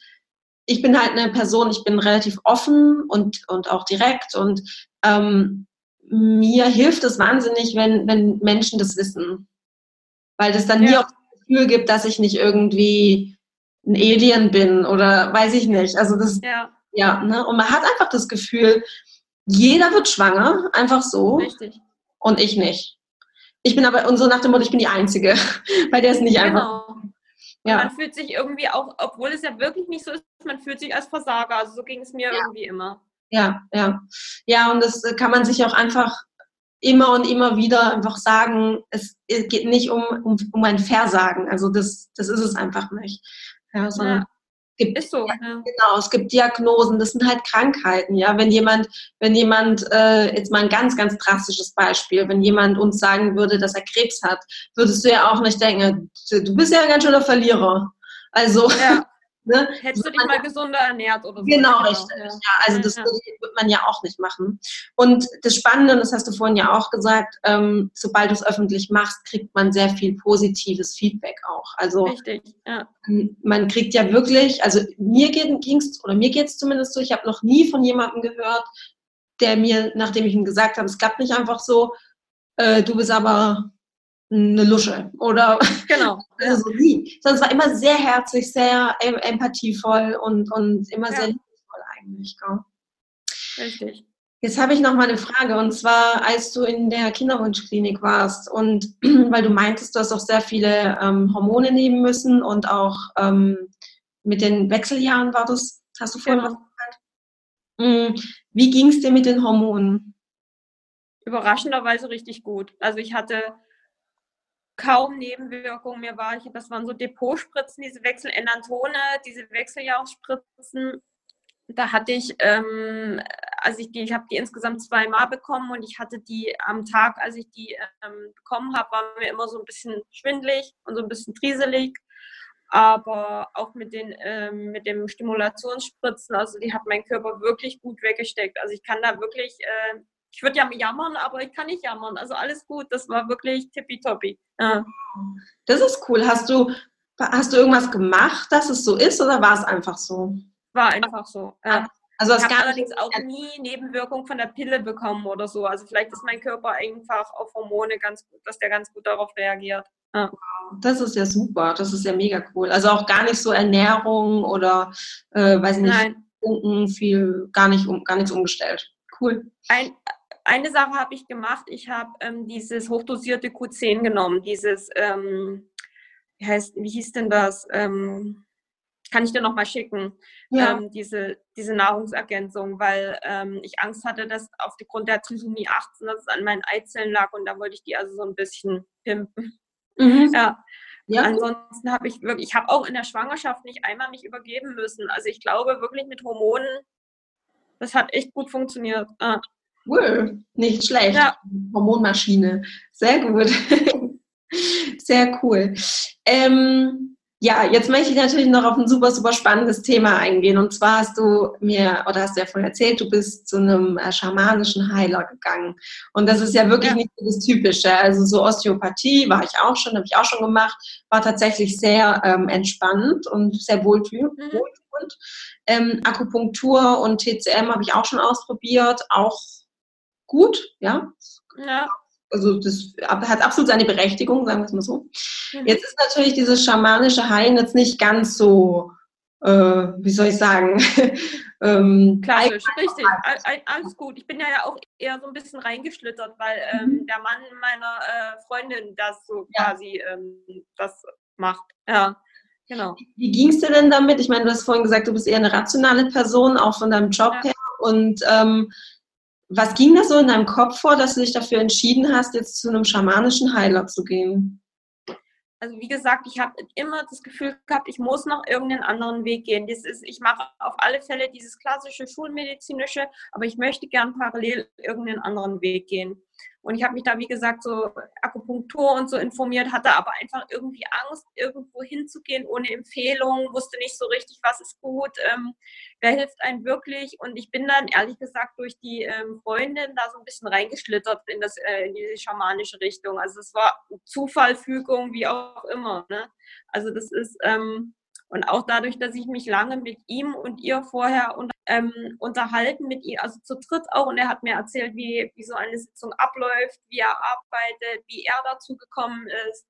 ich bin halt eine Person, ich bin relativ offen und, und auch direkt und ähm, mir hilft es wahnsinnig, wenn, wenn Menschen das wissen. Weil das dann ja. nie auch das Gefühl gibt, dass ich nicht irgendwie ein Alien bin oder weiß ich nicht. Also das, ja, ja ne? Und man hat einfach das Gefühl, jeder wird schwanger, einfach so. Richtig. Und ich nicht. Ich bin aber, und so nach dem Motto, ich bin die Einzige, weil der ist nicht genau. einfach. Ja. Man fühlt sich irgendwie auch, obwohl es ja wirklich nicht so ist, man fühlt sich als Versager. Also so ging es mir ja. irgendwie immer. Ja, ja. Ja, und das kann man sich auch einfach immer und immer wieder einfach sagen, es geht nicht um, um, um ein Versagen. Also das, das ist es einfach nicht. Ja, sondern ja. Es gibt, ist so. Ja. Genau, es gibt Diagnosen, das sind halt Krankheiten, ja. Wenn jemand, wenn jemand, äh, jetzt mal ein ganz, ganz drastisches Beispiel, wenn jemand uns sagen würde, dass er Krebs hat, würdest du ja auch nicht denken, du bist ja ein ganz schöner Verlierer. Also ja. Ne? Hättest du dich mal gesunder ernährt oder so. Genau, genau. richtig. Ja. ja. also das ja. wird man ja auch nicht machen. Und das Spannende, das hast du vorhin ja auch gesagt, ähm, sobald du es öffentlich machst, kriegt man sehr viel positives Feedback auch. Also richtig, ja. man kriegt ja wirklich, also mir ging es, oder mir geht es zumindest so, ich habe noch nie von jemandem gehört, der mir, nachdem ich ihm gesagt habe, es klappt nicht einfach so, äh, du bist aber eine Lusche oder genau also nie. Sondern es war immer sehr herzlich, sehr empathievoll und, und immer ja. sehr liebevoll eigentlich. Gell? Richtig. Jetzt habe ich noch mal eine Frage und zwar, als du in der Kinderwunschklinik warst und weil du meintest, du hast auch sehr viele ähm, Hormone nehmen müssen und auch ähm, mit den Wechseljahren war das, hast du vorhin genau. was gesagt? Mhm. Wie ging es dir mit den Hormonen? Überraschenderweise richtig gut. Also ich hatte kaum Nebenwirkungen mehr war. Ich, das waren so Depotspritzen, diese Wechselenantone, diese Wechseljahrspritzen. Da hatte ich, ähm, also ich, die, ich habe die insgesamt zweimal bekommen und ich hatte die am Tag, als ich die ähm, bekommen habe, war mir immer so ein bisschen schwindlig und so ein bisschen trieselig. Aber auch mit den ähm, mit dem Stimulationsspritzen, also die hat mein Körper wirklich gut weggesteckt. Also ich kann da wirklich äh, ich würde ja jammern, aber ich kann nicht jammern. Also alles gut, das war wirklich tippitoppi. Ja. Das ist cool. Hast du, hast du irgendwas gemacht, dass es so ist oder war es einfach so? War einfach so. Ja. Also ich habe allerdings auch nie Nebenwirkungen von der Pille bekommen oder so. Also vielleicht ist mein Körper einfach auf Hormone ganz gut, dass der ganz gut darauf reagiert. Ja. Das ist ja super, das ist ja mega cool. Also auch gar nicht so Ernährung oder äh, weiß ich nicht, Nein. viel, gar nicht um, gar nichts umgestellt. Cool. Ein, eine Sache habe ich gemacht. Ich habe ähm, dieses hochdosierte Q10 genommen. Dieses, ähm, wie, heißt, wie hieß denn das? Ähm, kann ich dir nochmal schicken, ja. ähm, diese, diese Nahrungsergänzung, weil ähm, ich Angst hatte, dass aufgrund der Trisomie 18, dass es an meinen Eizellen lag und da wollte ich die also so ein bisschen pimpen. Mhm. Ja. ja. Ansonsten habe ich wirklich, ich habe auch in der Schwangerschaft nicht einmal mich übergeben müssen. Also ich glaube wirklich mit Hormonen, das hat echt gut funktioniert. Ah. Cool, nicht schlecht. Ja. Hormonmaschine. Sehr gut. Sehr cool. Ähm, ja, jetzt möchte ich natürlich noch auf ein super, super spannendes Thema eingehen. Und zwar hast du mir, oder hast du ja vorhin erzählt, du bist zu einem äh, schamanischen Heiler gegangen. Und das ist ja wirklich ja. nicht so das Typische. Also so Osteopathie war ich auch schon, habe ich auch schon gemacht, war tatsächlich sehr ähm, entspannend und sehr wohltuend. Mhm. Ähm, Akupunktur und TCM habe ich auch schon ausprobiert, auch gut, ja. Ja. Also das hat absolut seine Berechtigung, sagen wir es mal so. Mhm. Jetzt ist natürlich dieses schamanische Heilen jetzt nicht ganz so, äh, wie soll ich sagen, ähm, Klassisch, richtig, alles gut. Ich bin ja auch eher so ein bisschen reingeschlittert, weil ähm, mhm. der Mann meiner äh, Freundin das so ja. quasi ähm, das macht. Ja. Genau. Wie ging es dir denn damit? Ich meine, du hast vorhin gesagt, du bist eher eine rationale Person, auch von deinem Job ja. her. Und ähm, was ging da so in deinem Kopf vor, dass du dich dafür entschieden hast, jetzt zu einem schamanischen Heiler zu gehen? Also wie gesagt, ich habe immer das Gefühl gehabt, ich muss noch irgendeinen anderen Weg gehen. Das ist, ich mache auf alle Fälle dieses klassische schulmedizinische, aber ich möchte gern parallel irgendeinen anderen Weg gehen. Und ich habe mich da, wie gesagt, so Akupunktur und so informiert, hatte aber einfach irgendwie Angst, irgendwo hinzugehen ohne Empfehlung, wusste nicht so richtig, was ist gut, ähm, wer hilft einem wirklich. Und ich bin dann ehrlich gesagt durch die ähm, Freundin da so ein bisschen reingeschlittert in, das, äh, in diese schamanische Richtung. Also es war Zufall, Fügung, wie auch immer. Ne? Also das ist, ähm, Und auch dadurch, dass ich mich lange mit ihm und ihr vorher und, ähm, unterhalten mit ihm, also zu dritt auch, und er hat mir erzählt, wie, wie so eine Sitzung abläuft, wie er arbeitet, wie er dazu gekommen ist,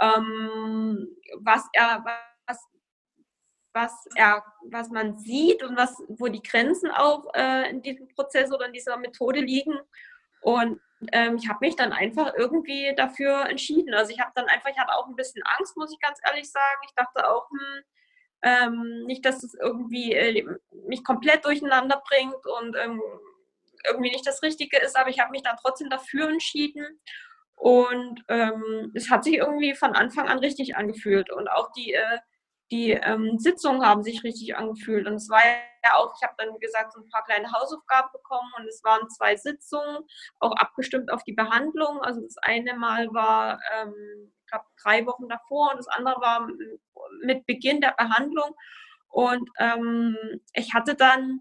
ähm, was er, was, was er, was man sieht und was, wo die Grenzen auch äh, in diesem Prozess oder in dieser Methode liegen. Und ähm, ich habe mich dann einfach irgendwie dafür entschieden. Also ich habe dann einfach, ich hatte auch ein bisschen Angst, muss ich ganz ehrlich sagen. Ich dachte auch, hm, ähm, nicht, dass es irgendwie äh, mich komplett durcheinander bringt und ähm, irgendwie nicht das Richtige ist, aber ich habe mich dann trotzdem dafür entschieden. Und ähm, es hat sich irgendwie von Anfang an richtig angefühlt. Und auch die, äh, die ähm, Sitzungen haben sich richtig angefühlt. Und es war ja auch, ich habe dann, wie gesagt, so ein paar kleine Hausaufgaben bekommen und es waren zwei Sitzungen, auch abgestimmt auf die Behandlung. Also das eine Mal war, ähm, ich glaube, drei Wochen davor und das andere war mit Beginn der Behandlung. Und ähm, ich hatte dann,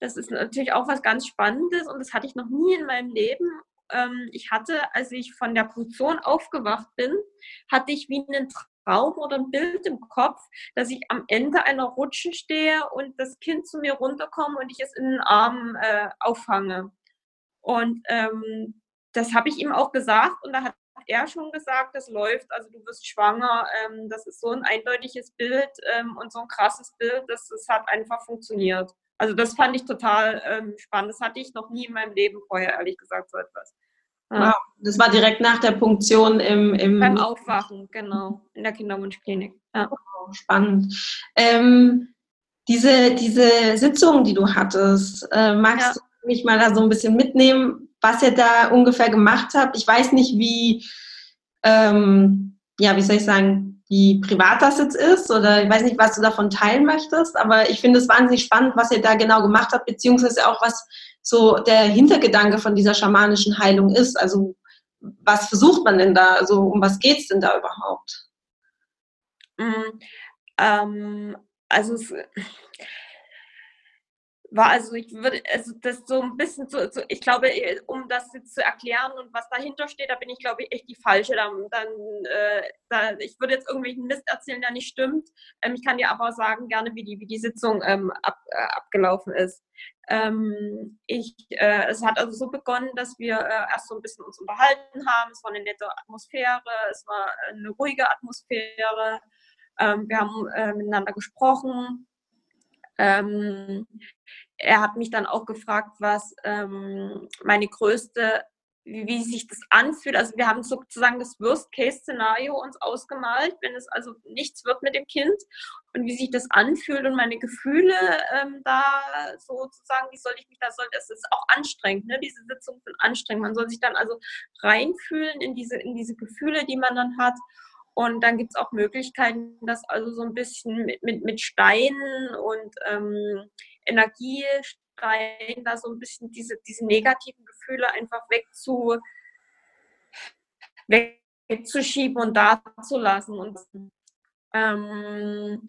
das ist natürlich auch was ganz Spannendes und das hatte ich noch nie in meinem Leben. Ähm, ich hatte, als ich von der Funktion aufgewacht bin, hatte ich wie einen Traum oder ein Bild im Kopf, dass ich am Ende einer Rutsche stehe und das Kind zu mir runterkommt und ich es in den Armen äh, auffange. Und ähm, das habe ich ihm auch gesagt und da hat er schon gesagt, das läuft, also du wirst schwanger. Ähm, das ist so ein eindeutiges Bild ähm, und so ein krasses Bild, dass es hat einfach funktioniert. Also das fand ich total ähm, spannend. Das hatte ich noch nie in meinem Leben vorher, ehrlich gesagt, so etwas. Wow, das war direkt nach der Punktion im, im beim Aufwachen, genau, in der Kinderwunschklinik. Ja. Oh, spannend. Ähm, diese, diese Sitzung, die du hattest, äh, magst ja. du mich mal da so ein bisschen mitnehmen, was ihr da ungefähr gemacht habt? Ich weiß nicht, wie, ähm, ja, wie soll ich sagen, wie privat das jetzt ist oder ich weiß nicht, was du davon teilen möchtest, aber ich finde es wahnsinnig spannend, was ihr da genau gemacht habt, beziehungsweise auch was so der Hintergedanke von dieser schamanischen Heilung ist. Also was versucht man denn da? Also um was geht es denn da überhaupt? Mm, ähm, also es war also ich würde also das so ein bisschen so, so, ich glaube um das jetzt zu erklären und was dahinter steht da bin ich glaube ich echt die falsche dann, dann äh, da, ich würde jetzt irgendwelchen Mist erzählen der nicht stimmt ähm, ich kann dir aber sagen gerne wie die wie die Sitzung ähm, ab, äh, abgelaufen ist ähm, ich, äh, es hat also so begonnen, dass wir äh, erst so ein bisschen uns unterhalten haben. Es war eine nette Atmosphäre, es war eine ruhige Atmosphäre. Ähm, wir haben äh, miteinander gesprochen. Ähm, er hat mich dann auch gefragt, was ähm, meine größte wie sich das anfühlt. Also wir haben sozusagen das Worst-Case-Szenario uns ausgemalt, wenn es also nichts wird mit dem Kind und wie sich das anfühlt und meine Gefühle ähm, da sozusagen, wie soll ich mich da, soll, das ist auch anstrengend, ne? diese Sitzungen sind anstrengend. Man soll sich dann also reinfühlen in diese, in diese Gefühle, die man dann hat. Und dann gibt es auch Möglichkeiten, das also so ein bisschen mit, mit, mit Steinen und ähm, Energie rein, da so ein bisschen diese, diese negativen Gefühle einfach wegzu, wegzuschieben und da zu lassen. Und, ähm,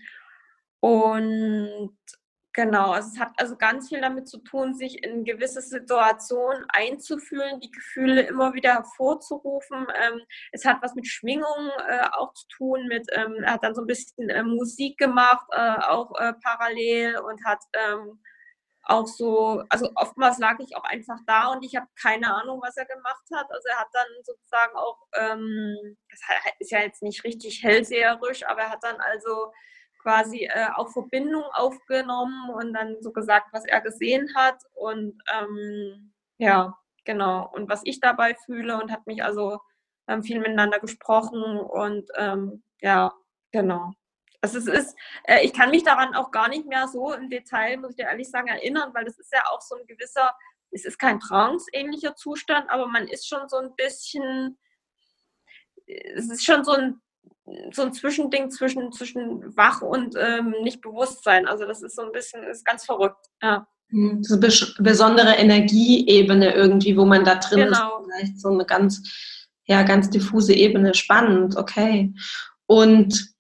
und Genau, also es hat also ganz viel damit zu tun, sich in gewisse Situationen einzufühlen, die Gefühle immer wieder hervorzurufen. Ähm, es hat was mit Schwingungen äh, auch zu tun, mit, ähm, er hat dann so ein bisschen äh, Musik gemacht, äh, auch äh, parallel und hat ähm, auch so, also oftmals lag ich auch einfach da und ich habe keine Ahnung, was er gemacht hat. Also er hat dann sozusagen auch, ähm, das ist ja jetzt nicht richtig hellseherisch, aber er hat dann also quasi äh, auch Verbindung aufgenommen und dann so gesagt, was er gesehen hat und ähm, ja, genau. Und was ich dabei fühle und hat mich also ähm, viel miteinander gesprochen und ähm, ja, genau. Also es ist, äh, ich kann mich daran auch gar nicht mehr so im Detail, muss ich dir ehrlich sagen, erinnern, weil das ist ja auch so ein gewisser, es ist kein trance-ähnlicher Zustand, aber man ist schon so ein bisschen, es ist schon so ein, so ein Zwischending zwischen, zwischen wach und ähm, nicht Bewusstsein. Also das ist so ein bisschen, ist ganz verrückt, ja. Hm, so eine besondere Energieebene irgendwie, wo man da drin genau. ist. Vielleicht so eine ganz, ja, ganz diffuse Ebene. Spannend, okay. Und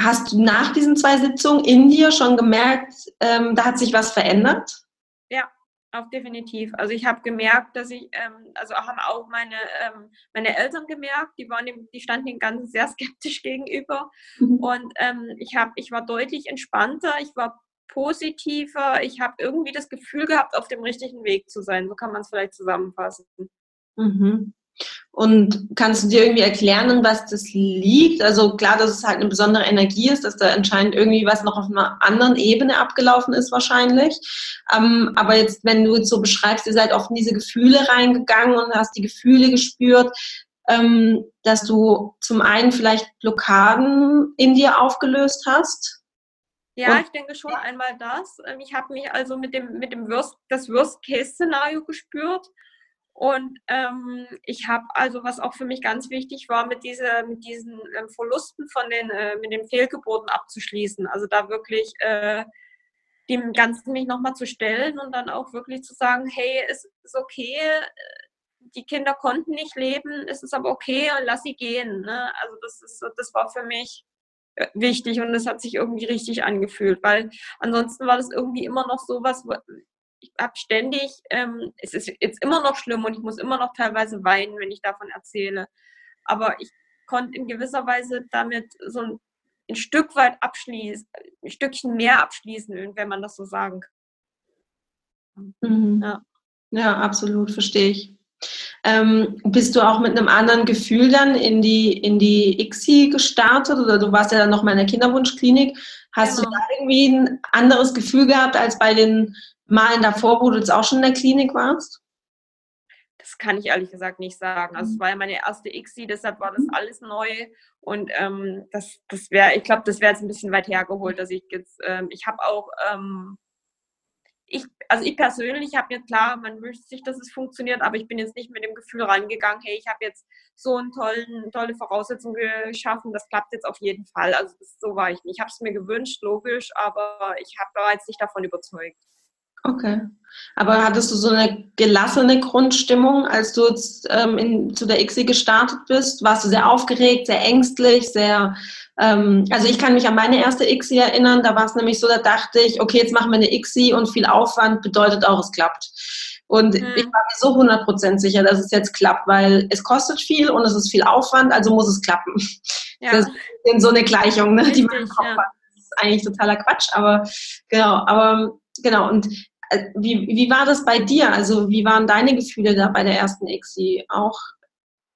Hast du nach diesen zwei Sitzungen in dir schon gemerkt, ähm, da hat sich was verändert? Auch definitiv. Also ich habe gemerkt, dass ich, ähm, also haben auch meine, ähm, meine Eltern gemerkt, die waren dem, die standen dem Ganzen sehr skeptisch gegenüber. Mhm. Und ähm, ich habe, ich war deutlich entspannter, ich war positiver, ich habe irgendwie das Gefühl gehabt, auf dem richtigen Weg zu sein. So kann man es vielleicht zusammenfassen. Mhm. Und kannst du dir irgendwie erklären, was das liegt? Also klar, dass es halt eine besondere Energie ist, dass da anscheinend irgendwie was noch auf einer anderen Ebene abgelaufen ist wahrscheinlich. Ähm, aber jetzt, wenn du jetzt so beschreibst, ihr seid oft in diese Gefühle reingegangen und hast die Gefühle gespürt, ähm, dass du zum einen vielleicht Blockaden in dir aufgelöst hast. Ja, und ich denke schon einmal das. Ähm, ich habe mich also mit dem, mit dem Worst, das Worst-Case-Szenario gespürt und ähm, ich habe also, was auch für mich ganz wichtig war, mit, dieser, mit diesen ähm, Verlusten von den, äh, mit den Fehlgeburten abzuschließen. Also da wirklich äh, dem Ganzen mich nochmal zu stellen und dann auch wirklich zu sagen, hey, es ist okay, äh, die Kinder konnten nicht leben, es ist aber okay, lass sie gehen. Ne? Also das, ist, das war für mich äh, wichtig und es hat sich irgendwie richtig angefühlt, weil ansonsten war das irgendwie immer noch so was, ich habe ständig, ähm, es ist jetzt immer noch schlimm und ich muss immer noch teilweise weinen, wenn ich davon erzähle. Aber ich konnte in gewisser Weise damit so ein, ein Stück weit abschließen, ein Stückchen mehr abschließen, wenn man das so sagen kann. Mhm. Ja. ja, absolut, verstehe ich. Ähm, bist du auch mit einem anderen Gefühl dann in die, in die ICSI gestartet oder du warst ja dann noch mal in der Kinderwunschklinik? Hast genau. du da irgendwie ein anderes Gefühl gehabt als bei den Malen davor, wo du jetzt auch schon in der Klinik warst? Das kann ich ehrlich gesagt nicht sagen. Also es war ja meine erste ICSI, deshalb war das mhm. alles neu. Und ähm, das, das wäre, ich glaube, das wäre jetzt ein bisschen weit hergeholt, dass ich jetzt, ähm, ich habe auch, ähm, ich, also ich persönlich habe jetzt klar, man wünscht sich, dass es funktioniert, aber ich bin jetzt nicht mit dem Gefühl rangegangen, hey, ich habe jetzt so eine tollen, tolle Voraussetzung geschaffen, das klappt jetzt auf jeden Fall. Also das, so war ich nicht. Ich habe es mir gewünscht, logisch, aber ich habe bereits nicht davon überzeugt. Okay. Aber hattest du so eine gelassene Grundstimmung, als du jetzt, ähm, in, zu der ICSI gestartet bist? Warst du sehr aufgeregt, sehr ängstlich, sehr, ähm, also ich kann mich an meine erste ICSI erinnern, da war es nämlich so, da dachte ich, okay, jetzt machen wir eine ICSI und viel Aufwand bedeutet auch, es klappt. Und mhm. ich war mir so 100% sicher, dass es jetzt klappt, weil es kostet viel und es ist viel Aufwand, also muss es klappen. Ja. Das ist so eine Gleichung, ne, die man im Kopf ja. hat. Das ist eigentlich totaler Quatsch, aber genau, aber genau. Und äh, wie, wie war das bei dir? Also wie waren deine Gefühle da bei der ersten ICSI? Auch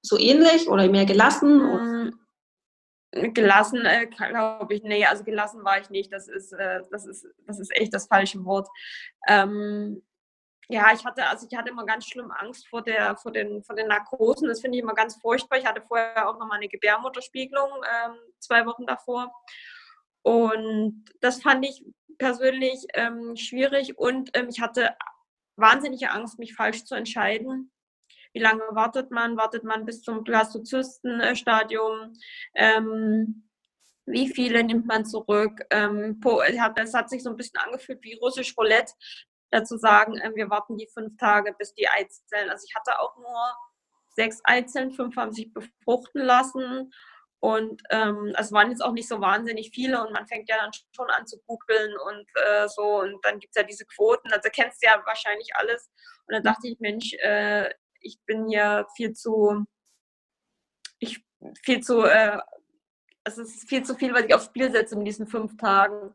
so ähnlich oder mehr gelassen? Mm, gelassen, äh, glaube ich, nee, also gelassen war ich nicht. Das ist, äh, das ist, das ist echt das falsche Wort. Ähm, ja, ich hatte, also ich hatte immer ganz schlimm Angst vor der, vor den, vor den Narkosen. Das finde ich immer ganz furchtbar. Ich hatte vorher auch noch mal eine Gebärmutterspiegelung, ähm, zwei Wochen davor. Und das fand ich persönlich ähm, schwierig und ähm, ich hatte wahnsinnige Angst, mich falsch zu entscheiden. Wie lange wartet man? Wartet man bis zum Blastozystenstadium? Ähm, wie viele nimmt man zurück? Ähm, das hat sich so ein bisschen angefühlt wie russisch Roulette, dazu sagen, äh, wir warten die fünf Tage, bis die Eizellen, also ich hatte auch nur sechs Eizellen, fünf haben sich befruchten lassen und ähm, es waren jetzt auch nicht so wahnsinnig viele und man fängt ja dann schon an zu googeln und äh, so und dann gibt es ja diese Quoten, also kennst du ja wahrscheinlich alles. Und dann dachte ich, Mensch, äh, ich bin hier viel zu, ich viel zu, äh, es ist viel zu viel, was ich aufs Spiel setze in diesen fünf Tagen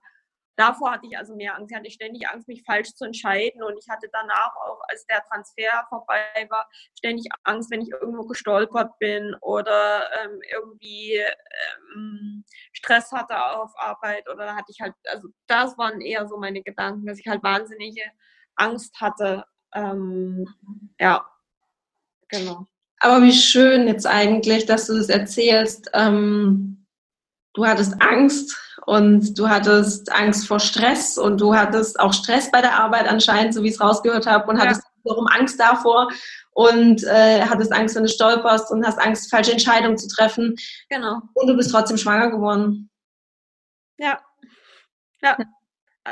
davor hatte ich also mehr Angst. Ich hatte ständig Angst, mich falsch zu entscheiden. Und ich hatte danach auch, als der Transfer vorbei war, ständig Angst, wenn ich irgendwo gestolpert bin oder ähm, irgendwie ähm, Stress hatte auf Arbeit. Oder hatte ich halt, also das waren eher so meine Gedanken, dass ich halt wahnsinnige Angst hatte. Ähm, ja, genau. Aber wie schön jetzt eigentlich, dass du das erzählst. Ähm, du hattest Angst und du hattest Angst vor Stress und du hattest auch Stress bei der Arbeit anscheinend, so wie ich es rausgehört habe, und ja. hattest wiederum Angst davor und äh, hattest Angst, wenn du stolperst und hast Angst, falsche Entscheidungen zu treffen. Genau. Und du bist trotzdem schwanger geworden. Ja. Ja.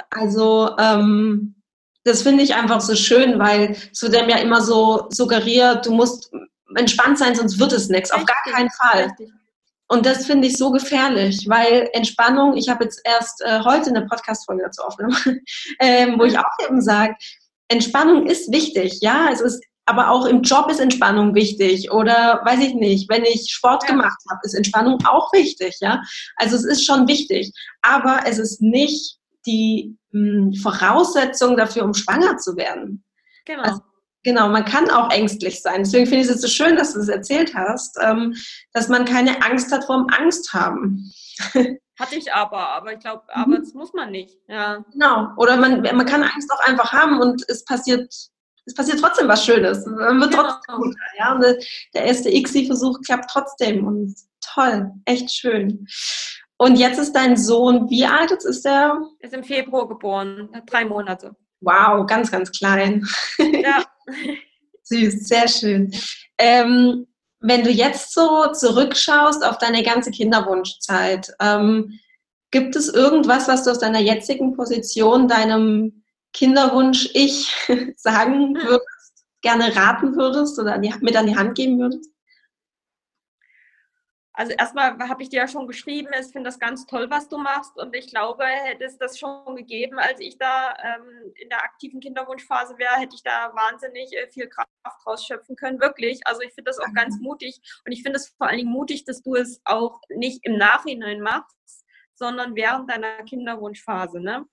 Also, ähm, das finde ich einfach so schön, weil es wird einem ja immer so suggeriert, du musst entspannt sein, sonst wird es nichts. Auf gar keinen Fall. Richtig. Und das finde ich so gefährlich, weil Entspannung, ich habe jetzt erst äh, heute eine Podcast-Folge dazu aufgenommen, ähm, wo ich auch eben sage, Entspannung ist wichtig, ja. Es aber auch im Job ist Entspannung wichtig oder weiß ich nicht, wenn ich Sport ja. gemacht habe, ist Entspannung auch wichtig, ja. Also es ist schon wichtig, aber es ist nicht die mh, hm, Voraussetzung dafür, um schwanger zu werden. Genau. Also, genau, man kann auch ängstlich sein. Deswegen finde ich es so schön, dass du es erzählt hast, ähm, dass man keine Angst hat vor dem Angst haben. Hatte ich aber, aber ich glaube, aber mhm. das muss man nicht. Ja. Genau. Oder man, man kann Angst auch einfach haben und es passiert es passiert trotzdem was Schönes. Man wird genau. trotzdem gut. Ja? Und der erste ICSI-Versuch klappt trotzdem und toll, echt schön. Und jetzt ist dein Sohn, wie alt jetzt ist er? Ist im Februar geboren, hat drei Monate. Wow, ganz, ganz klein. Ja. Süß, sehr schön. Ähm, wenn du jetzt so zurückschaust auf deine ganze Kinderwunschzeit, ähm, gibt es irgendwas, was du aus deiner jetzigen Position deinem Kinderwunsch ich sagen hm. würdest, gerne raten würdest oder mit an die Hand geben würdest? Also erstmal habe ich dir ja schon geschrieben, ich finde das ganz toll, was du machst und ich glaube, hätte es das schon gegeben, als ich da ähm, in der aktiven Kinderwunschphase wäre, hätte ich da wahnsinnig äh, viel Kraft rausschöpfen können, wirklich. Also ich finde das auch ganz mutig und ich finde es vor allen Dingen mutig, dass du es auch nicht im Nachhinein machst, sondern während deiner Kinderwunschphase. Ne?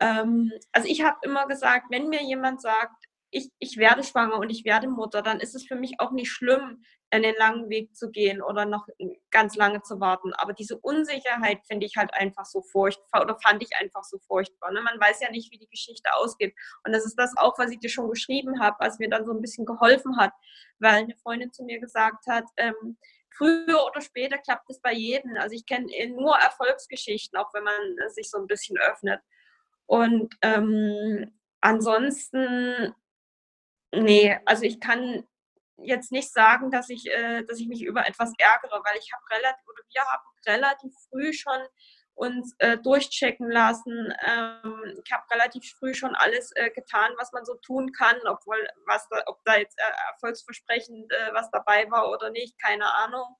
Ähm, also ich habe immer gesagt, wenn mir jemand sagt, ich, ich werde schwanger und ich werde Mutter, dann ist es für mich auch nicht schlimm, einen langen Weg zu gehen oder noch ganz lange zu warten. Aber diese Unsicherheit finde ich halt einfach so furchtbar oder fand ich einfach so furchtbar. Ne? Man weiß ja nicht, wie die Geschichte ausgeht. Und das ist das auch, was ich dir schon geschrieben habe, was mir dann so ein bisschen geholfen hat, weil eine Freundin zu mir gesagt hat, ähm, früher oder später klappt es bei jedem. Also ich kenne nur Erfolgsgeschichten, auch wenn man sich so ein bisschen öffnet. Und ähm, ansonsten, nee, also ich kann jetzt nicht sagen, dass ich, äh, dass ich mich über etwas ärgere, weil ich habe relativ, oder wir haben relativ früh schon uns äh, durchchecken lassen. Ähm, ich habe relativ früh schon alles äh, getan, was man so tun kann, obwohl was da, ob da jetzt äh, erfolgsversprechend äh, was dabei war oder nicht, keine Ahnung.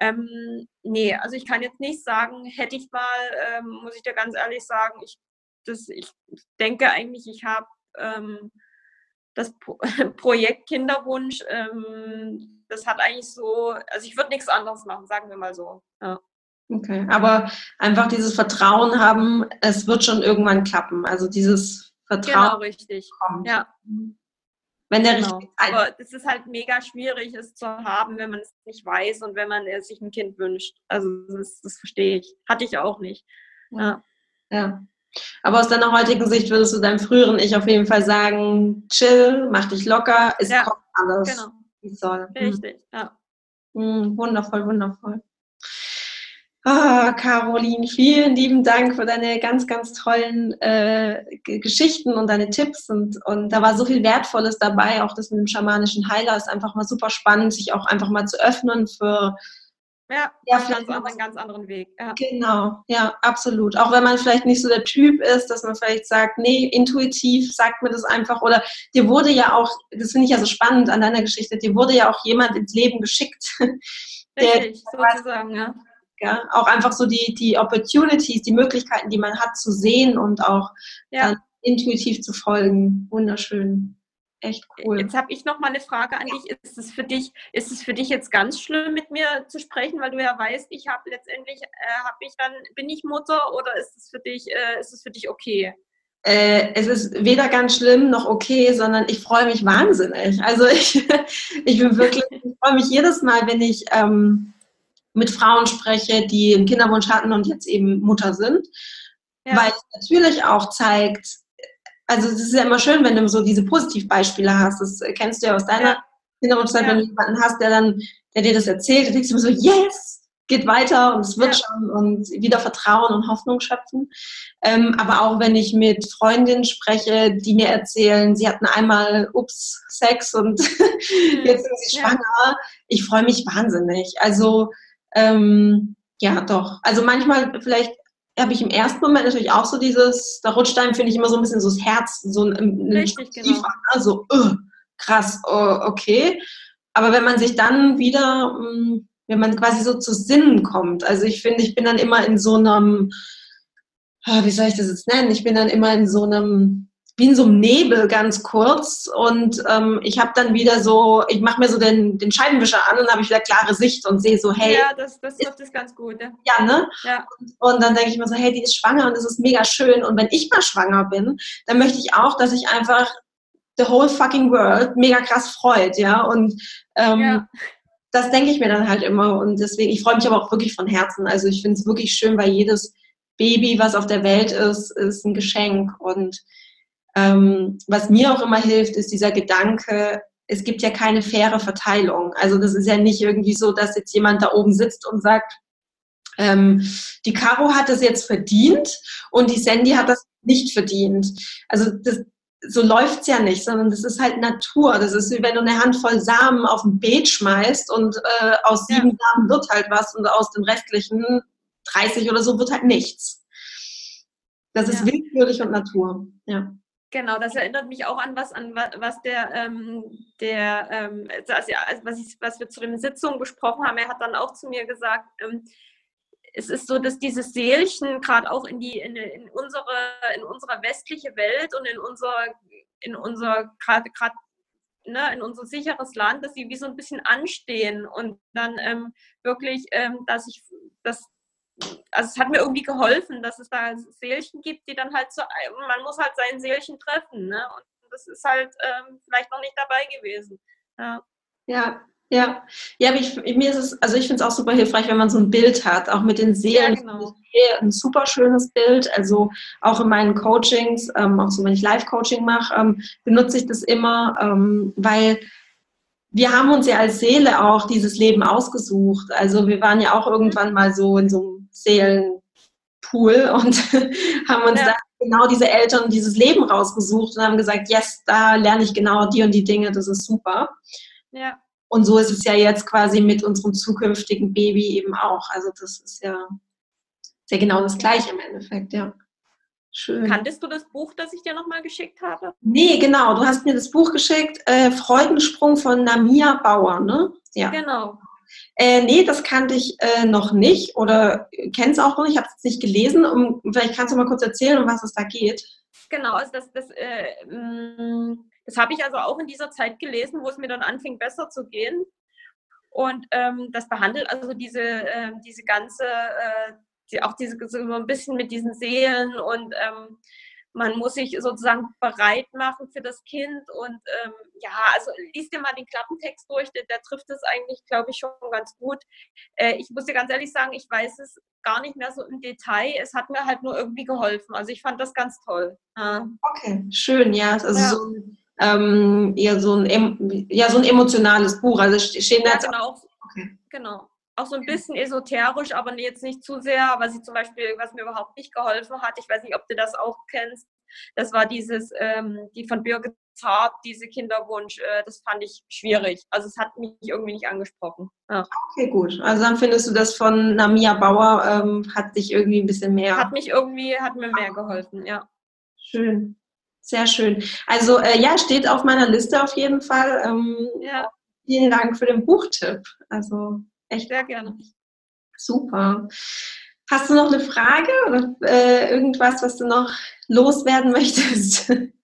Ähm, nee, also ich kann jetzt nicht sagen, hätte ich mal, ähm, muss ich dir ganz ehrlich sagen, ich das, ich denke eigentlich, ich habe ähm, das Pro Projekt Kinderwunsch, ähm, das hat eigentlich so, also ich würde nichts anderes machen, sagen wir mal so. Ja. Okay, aber einfach dieses Vertrauen haben, es wird schon irgendwann klappen. Also dieses Vertrauen. Genau, richtig. Kommt. Ja. Wenn der genau. Aber es ist halt mega schwierig, es zu haben, wenn man es nicht weiß und wenn man sich ein Kind wünscht. Also das, das verstehe ich. Hatte ich auch nicht. Ja. ja. Aber aus deiner heutigen Sicht würdest du deinem früheren Ich auf jeden Fall sagen, chill, mach dich locker, es ja, kommt alles, genau. wie soll. Hm. Richtig, ja. Hm, wundervoll, wundervoll. Ah, Caroline, vielen lieben Dank für deine ganz, ganz tollen äh, Geschichten und deine Tipps. Und, und da war so viel Wertvolles dabei. Auch das mit dem schamanischen Heiler ist einfach mal super spannend, sich auch einfach mal zu öffnen für ja, ja vielleicht einen ganz anderen Weg. Ja. Genau, ja, absolut. Auch wenn man vielleicht nicht so der Typ ist, dass man vielleicht sagt, nee, intuitiv sagt mir das einfach. Oder dir wurde ja auch, das finde ich ja so spannend an deiner Geschichte, dir wurde ja auch jemand ins Leben geschickt. Richtig, der, sozusagen, ja. ja. Auch einfach so die, die Opportunities, die Möglichkeiten, die man hat zu sehen und auch ja. dann intuitiv zu folgen. Wunderschön echt cool. Jetzt habe ich noch mal eine Frage an dich. Ist es für dich, ist es für dich jetzt ganz schlimm, mit mir zu sprechen, weil du ja weißt, ich habe letztendlich, äh, habe ich dann, bin ich Mutter oder ist es für dich, äh, ist es für dich okay? Äh, es ist weder ganz schlimm noch okay, sondern ich freue mich wahnsinnig. Also ich, ich bin wirklich, ich freue mich jedes Mal, wenn ich ähm, mit Frauen spreche, die einen Kinderwunsch hatten und jetzt eben Mutter sind, ja. weil es natürlich auch zeigt, also es ist ja immer schön, wenn du so diese Positivbeispiele hast. Das kennst du ja aus deiner ja. Hintergrundzeit, ja. wenn du jemanden hast, der dann, der dir das erzählt, dann denkst du immer so, yes, geht weiter und es wird ja. schon und wieder Vertrauen und Hoffnung schöpfen. Ähm, aber auch wenn ich mit Freundinnen spreche, die mir erzählen, sie hatten einmal, ups, Sex und jetzt sind sie schwanger. Ich freue mich wahnsinnig. Also ähm, ja, doch. Also manchmal vielleicht habe ich im ersten Moment natürlich auch so dieses, da rutscht einem, finde ich, immer so ein bisschen so das Herz, so ein, ein Richtig, genau. Ne? so, uh, krass, uh, okay. Aber wenn man sich dann wieder, mm, wenn man quasi so zu Sinnen kommt, also ich finde, ich bin dann immer in so einem, ah, wie soll ich das jetzt nennen? Ich bin dann immer in so einem wie in so einem Nebel ganz kurz und ähm, ich habe dann wieder so, ich mache mir so den, den Scheibenwischer an und habe ich wieder klare Sicht und sehe so, hey. Ja, das, das trifft es ganz gut. Ja, ja ne? Ja. Und, und dann denke ich mir so, hey, die ist schwanger und das ist mega schön und wenn ich mal schwanger bin, dann möchte ich auch, dass ich einfach the whole fucking world mega krass freut, ja und ähm, ja. das denke ich mir dann halt immer und deswegen, ich freue mich aber auch wirklich von Herzen, also ich finde es wirklich schön, weil jedes Baby, was auf der Welt ist, ist ein Geschenk und ähm, was mir auch immer hilft, ist dieser Gedanke, es gibt ja keine faire Verteilung. Also das ist ja nicht irgendwie so, dass jetzt jemand da oben sitzt und sagt, ähm, die Caro hat es jetzt verdient und die Sandy hat das nicht verdient. Also das, so läuft's ja nicht, sondern das ist halt Natur. Das ist wie wenn du eine Handvoll Samen auf ein Beet schmeißt und äh, aus sieben ja. Samen wird halt was und aus den restlichen 30 oder so wird halt nichts. Das ist ja. willkürlich und Natur. Ja. Genau, das erinnert mich auch an was, an was der, ähm, der ähm, also, was, ich, was wir zu den Sitzungen besprochen haben. Er hat dann auch zu mir gesagt, ähm, es ist so, dass dieses Seelchen gerade auch in die in, in unsere in unsere westliche Welt und in unser in unser gerade gerade ne, in unser sicheres Land, dass sie wie so ein bisschen anstehen und dann ähm, wirklich, ähm, dass ich das also es hat mir irgendwie geholfen, dass es da Seelchen gibt, die dann halt so, man muss halt sein Seelchen treffen, ne? Und das ist halt ähm, vielleicht noch nicht dabei gewesen. Ja. Ja, ja, ja, ich, mir ist es, also ich finde es auch super hilfreich, wenn man so ein Bild hat, auch mit den Seelen. Ja, genau. Ein super schönes Bild. Also auch in meinen Coachings, ähm, auch so wenn ich Live-Coaching mache, ähm, benutze ich das immer, ähm, weil wir haben uns ja als Seele auch dieses Leben ausgesucht. Also wir waren ja auch irgendwann mal so in so einem Seelenpool und haben uns ja. da genau diese Eltern dieses Leben rausgesucht und haben gesagt, yes, da lerne ich genau die und die Dinge, das ist super. Ja. Und so ist es ja jetzt quasi mit unserem zukünftigen Baby eben auch. Also das ist ja, ist ja genau das Gleiche im Endeffekt, ja. Schön. Kanntest du das Buch, das ich dir nochmal geschickt habe? Nee, genau. Du hast mir das Buch geschickt, äh, Freudensprung von Namia Bauer, ne? Ja. Genau. Äh, nee, das kannte ich äh, noch nicht oder kenne es auch noch nicht, ich habe es nicht gelesen. Um, vielleicht kannst du mal kurz erzählen, um was es da geht. Genau, also das, das, äh, mm, das habe ich also auch in dieser Zeit gelesen, wo es mir dann anfing, besser zu gehen. Und ähm, das behandelt also diese, äh, diese ganze, äh, die, auch diese so ein bisschen mit diesen Seelen und ähm, man muss sich sozusagen bereit machen für das Kind und ähm, ja, also liest dir mal den Klappentext durch, der, der trifft es eigentlich, glaube ich, schon ganz gut. Äh, ich muss dir ganz ehrlich sagen, ich weiß es gar nicht mehr so im Detail. Es hat mir halt nur irgendwie geholfen. Also ich fand das ganz toll. Ja. Okay, schön, ja. Also ja. so ein, ähm, eher so ein, ja, so ein emotionales Buch. Also stehen da ja, genau. Okay. Genau auch so ein bisschen esoterisch, aber jetzt nicht zu sehr, was ich zum Beispiel, was mir überhaupt nicht geholfen hat, ich weiß nicht, ob du das auch kennst, das war dieses, ähm, die von Birgit Zart, diese Kinderwunsch, äh, das fand ich schwierig. Also es hat mich irgendwie nicht angesprochen. Ja. Okay, gut. Also dann findest du das von Namia Bauer, ähm, hat dich irgendwie ein bisschen mehr. Hat mich irgendwie, hat mir mehr geholfen, ja. Schön. Sehr schön. Also äh, ja, steht auf meiner Liste auf jeden Fall. Ähm, ja. Vielen Dank für den Buchtipp. Also echt. Sehr gerne. Super. Hast du noch eine Frage oder äh, irgendwas, was du noch loswerden möchtest?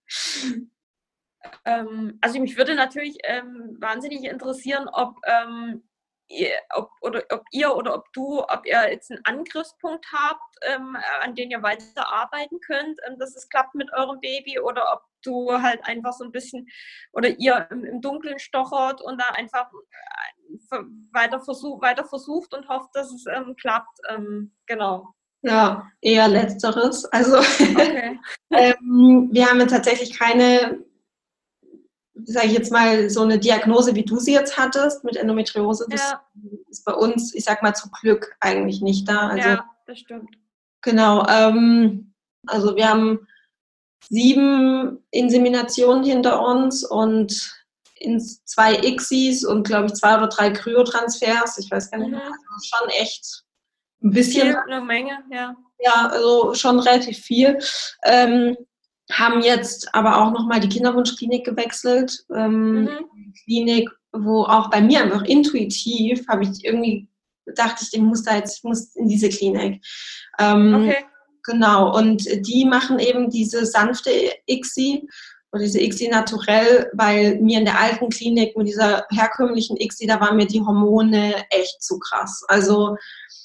Ähm, also mich würde natürlich ähm, wahnsinnig interessieren, ob, ähm, ihr, ob, oder, ob ihr oder ob du, ob ihr jetzt einen Angriffspunkt habt, ähm, an dem ihr weiter arbeiten könnt, ähm, dass es klappt mit eurem Baby oder ob du halt einfach so ein bisschen oder ihr im, im Dunkeln stochert und da einfach äh, weiter, versuch, weiter versucht und hofft, dass es ähm, klappt. genau. Ja, eher letzteres. Also okay. ähm, wir haben tatsächlich keine, sage ich jetzt mal, so eine Diagnose, wie du sie jetzt hattest mit Endometriose. Das ja. ist bei uns, ich sag mal, zu Glück eigentlich nicht da. Also, ja, das stimmt. Genau. Ähm, also wir haben sieben Inseminationen hinter uns und in zwei ICSIs und glaube ich zwei oder drei Kryotransfers. Ich weiß gar nicht, mhm. also schon echt ein bisschen. Viel, eine Menge, ja. Ja, also schon relativ viel. Ähm, haben jetzt aber auch nochmal die Kinderwunschklinik gewechselt. Ähm, mhm. Klinik, wo auch bei mir einfach intuitiv habe ich irgendwie gedacht, ich muss da jetzt, ich muss in diese Klinik. Ähm, okay. Genau, und die machen eben diese sanfte ICSI oder diese ICSI naturell, weil mir in der alten Klinik mit dieser herkömmlichen ICSI, da waren mir die Hormone echt zu krass. Also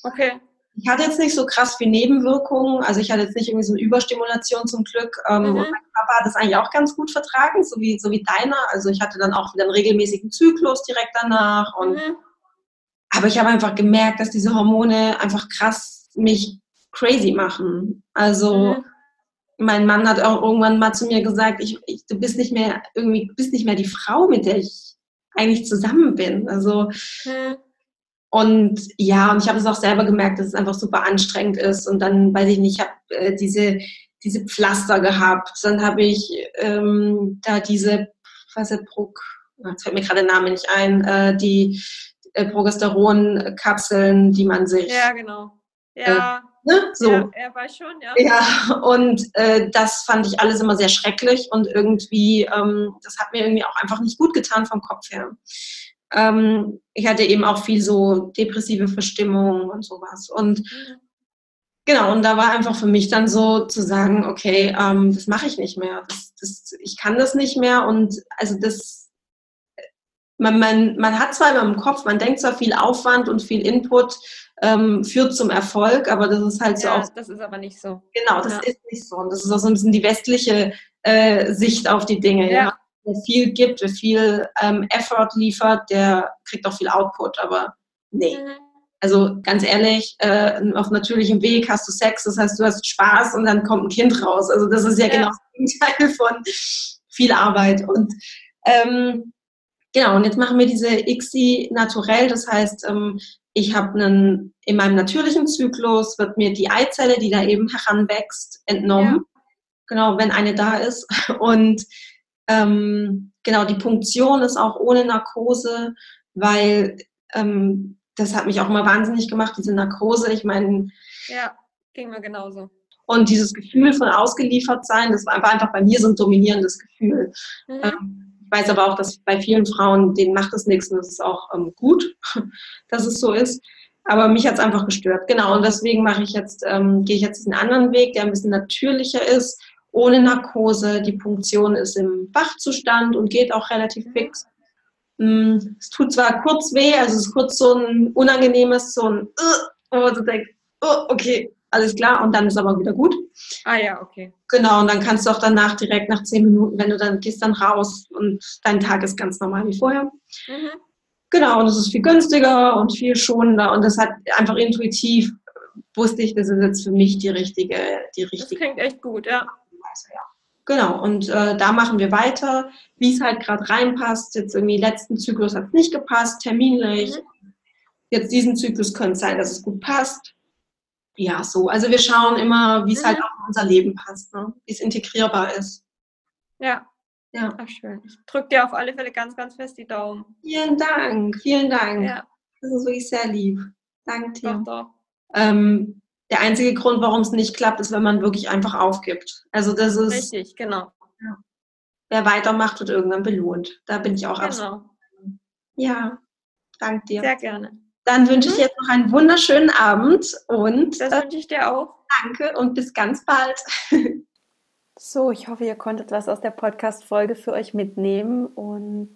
okay. ich hatte jetzt nicht so krass viel Nebenwirkungen, also ich hatte jetzt nicht irgendwie so eine Überstimulation zum Glück. Ähm, mhm. Und mein Papa hat das eigentlich auch ganz gut vertragen, so wie, so wie deiner. Also ich hatte dann auch wieder einen regelmäßigen Zyklus direkt danach. Und, mhm. Aber ich habe einfach gemerkt, dass diese Hormone einfach krass mich crazy machen. Also mhm mein Mann hat auch irgendwann mal zu mir gesagt, ich, ich, du bist nicht mehr irgendwie, bist nicht mehr die Frau, mit der ich eigentlich zusammen bin. Also mhm. und ja, und ich habe es auch selber gemerkt, dass es einfach super anstrengend ist. Und dann weiß ich nicht, ich habe äh, diese diese Pflaster gehabt. Dann habe ich ähm, da diese, was ist Prog, jetzt fällt mir gerade der Name nicht ein, äh, die äh, Progesteron-Kapseln, die man sich ja genau ja äh, Ne? So. Ja, er weiß schon, ja. Ja, und äh, das fand ich alles immer sehr schrecklich und irgendwie, ähm, das hat mir irgendwie auch einfach nicht gut getan vom Kopf her. Ähm, ich hatte eben auch viel so depressive Verstimmung und sowas. Und mhm. genau, und da war einfach für mich dann so zu sagen, okay, ähm, das mache ich nicht mehr. Das, das, ich kann das nicht mehr und also das man, man, man hat zwar immer im Kopf, man denkt zwar viel Aufwand und viel Input, ähm, führt zum Erfolg, aber das ist halt so ja, auch. Das ist aber nicht so. Genau, das ja. ist nicht so. Und das ist auch so ein bisschen die westliche äh, Sicht auf die Dinge. Ja. Wer viel gibt, wer viel ähm, Effort liefert, der kriegt auch viel Output, aber nee. Mhm. Also ganz ehrlich, äh, auf natürlichem Weg hast du Sex, das heißt, du hast Spaß und dann kommt ein Kind raus. Also das ist ja, genau das Gegenteil von viel Arbeit. Und ähm, genau, und jetzt machen wir diese ICSI naturell, das heißt, ähm, ich habe einen, in meinem natürlichen Zyklus wird mir die Eizelle, die da eben heranwächst, entnommen. Ja. Genau, wenn eine da ist. Und ähm, genau, die Punktion ist auch ohne Narkose, weil ähm, das hat mich auch immer wahnsinnig gemacht, diese Narkose. Ich meine. Ja, ging mir genauso. Und dieses Gefühl von ausgeliefert sein, das war einfach bei mir so ein dominierendes Gefühl. Mhm. Ähm, weiß aber auch, dass bei vielen Frauen, denen macht es nichts und das ist auch ähm, gut, dass es so ist. Aber mich hat es einfach gestört. Genau, und deswegen mache ich jetzt, ähm, gehe ich jetzt einen anderen Weg, der ein bisschen natürlicher ist, ohne Narkose. Die Punktion ist im Wachzustand und geht auch relativ fix. Mm, es tut zwar kurz weh, also es ist kurz so ein unangenehmes, so ein, uh, wo du denkst, oh, okay, alles klar, und dann ist aber wieder gut. Ah ja, okay. Genau, und dann kannst du auch danach direkt nach zehn Minuten, wenn du dann gehst dann raus und dein Tag ist ganz normal wie vorher. Mhm. Genau, und es ist viel günstiger und viel schonender und das hat einfach intuitiv wusste ich, das ist jetzt für mich die richtige, die richtige. Das klingt echt gut, ja. Genau, und äh, da machen wir weiter, wie es halt gerade reinpasst. Jetzt irgendwie letzten Zyklus hat es nicht gepasst, terminlich. Mhm. Jetzt diesen Zyklus könnte es sein, dass es gut passt ja, so. Also wir schauen immer, wie es halt mhm. halt auch in unser Leben passt, ne? wie es integrierbar ist. Ja. Ja. Ach, schön. Ich drücke dir auf alle Fälle ganz, ganz fest die Daumen. Vielen Dank, vielen Dank. Ja. Das ist wirklich sehr lieb. Danke dir. Doch, doch. Ähm, der einzige Grund, warum es nicht klappt, ist, wenn man wirklich einfach aufgibt. Also das ist. Richtig, genau. Ja. Wer weitermacht, wird irgendwann belohnt. Da bin ich auch genau. absolut. Ja, danke dir. Sehr gerne. Dann wünsche ich mhm. jetzt noch einen wunderschönen Abend und das wünsche ich dir auch. Danke und bis ganz bald. So, ich hoffe, ihr konntet was aus der Podcast-Folge für euch mitnehmen und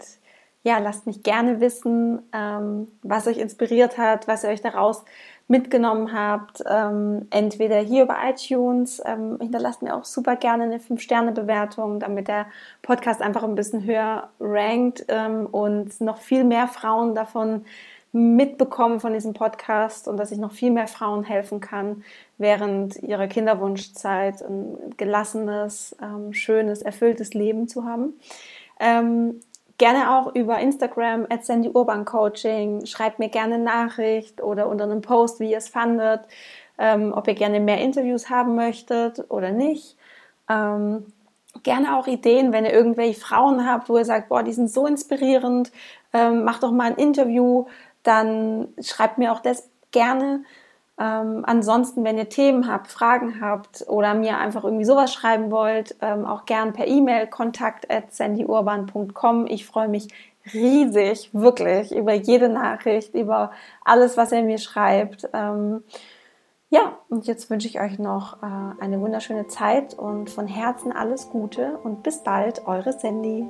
ja, lasst mich gerne wissen, ähm, was euch inspiriert hat, was ihr euch daraus mitgenommen habt. Ähm, entweder hier über iTunes, ähm, hinterlasst mir auch super gerne eine 5-Sterne-Bewertung, damit der Podcast einfach ein bisschen höher rankt und noch viel mehr Frauen davon mitbekommen von diesem Podcast und dass ich noch viel mehr Frauen helfen kann, während ihrer Kinderwunschzeit ein gelassenes, ähm, schönes, erfülltes Leben zu haben. Ähm, gerne auch über Instagram at Sandy Urban Coaching. Schreibt mir gerne Nachricht oder unter einem Post, wie ihr es fandet, ähm, ob ihr gerne mehr Interviews haben möchtet oder nicht. Ähm, gerne auch Ideen, wenn ihr irgendwelche Frauen habt, wo ihr sagt, boah, die sind so inspirierend, ähm, macht doch mal ein Interview dann schreibt mir auch das gerne. Ähm, ansonsten, wenn ihr Themen habt, Fragen habt oder mir einfach irgendwie sowas schreiben wollt, ähm, auch gern per E-Mail kontakt at sandyurban.com. Ich freue mich riesig, wirklich, über jede Nachricht, über alles, was ihr mir schreibt. Ähm, Ja, und jetzt wünsche ich euch noch äh, eine wunderschöne Zeit und von Herzen alles Gute und bis bald, eure Sandy.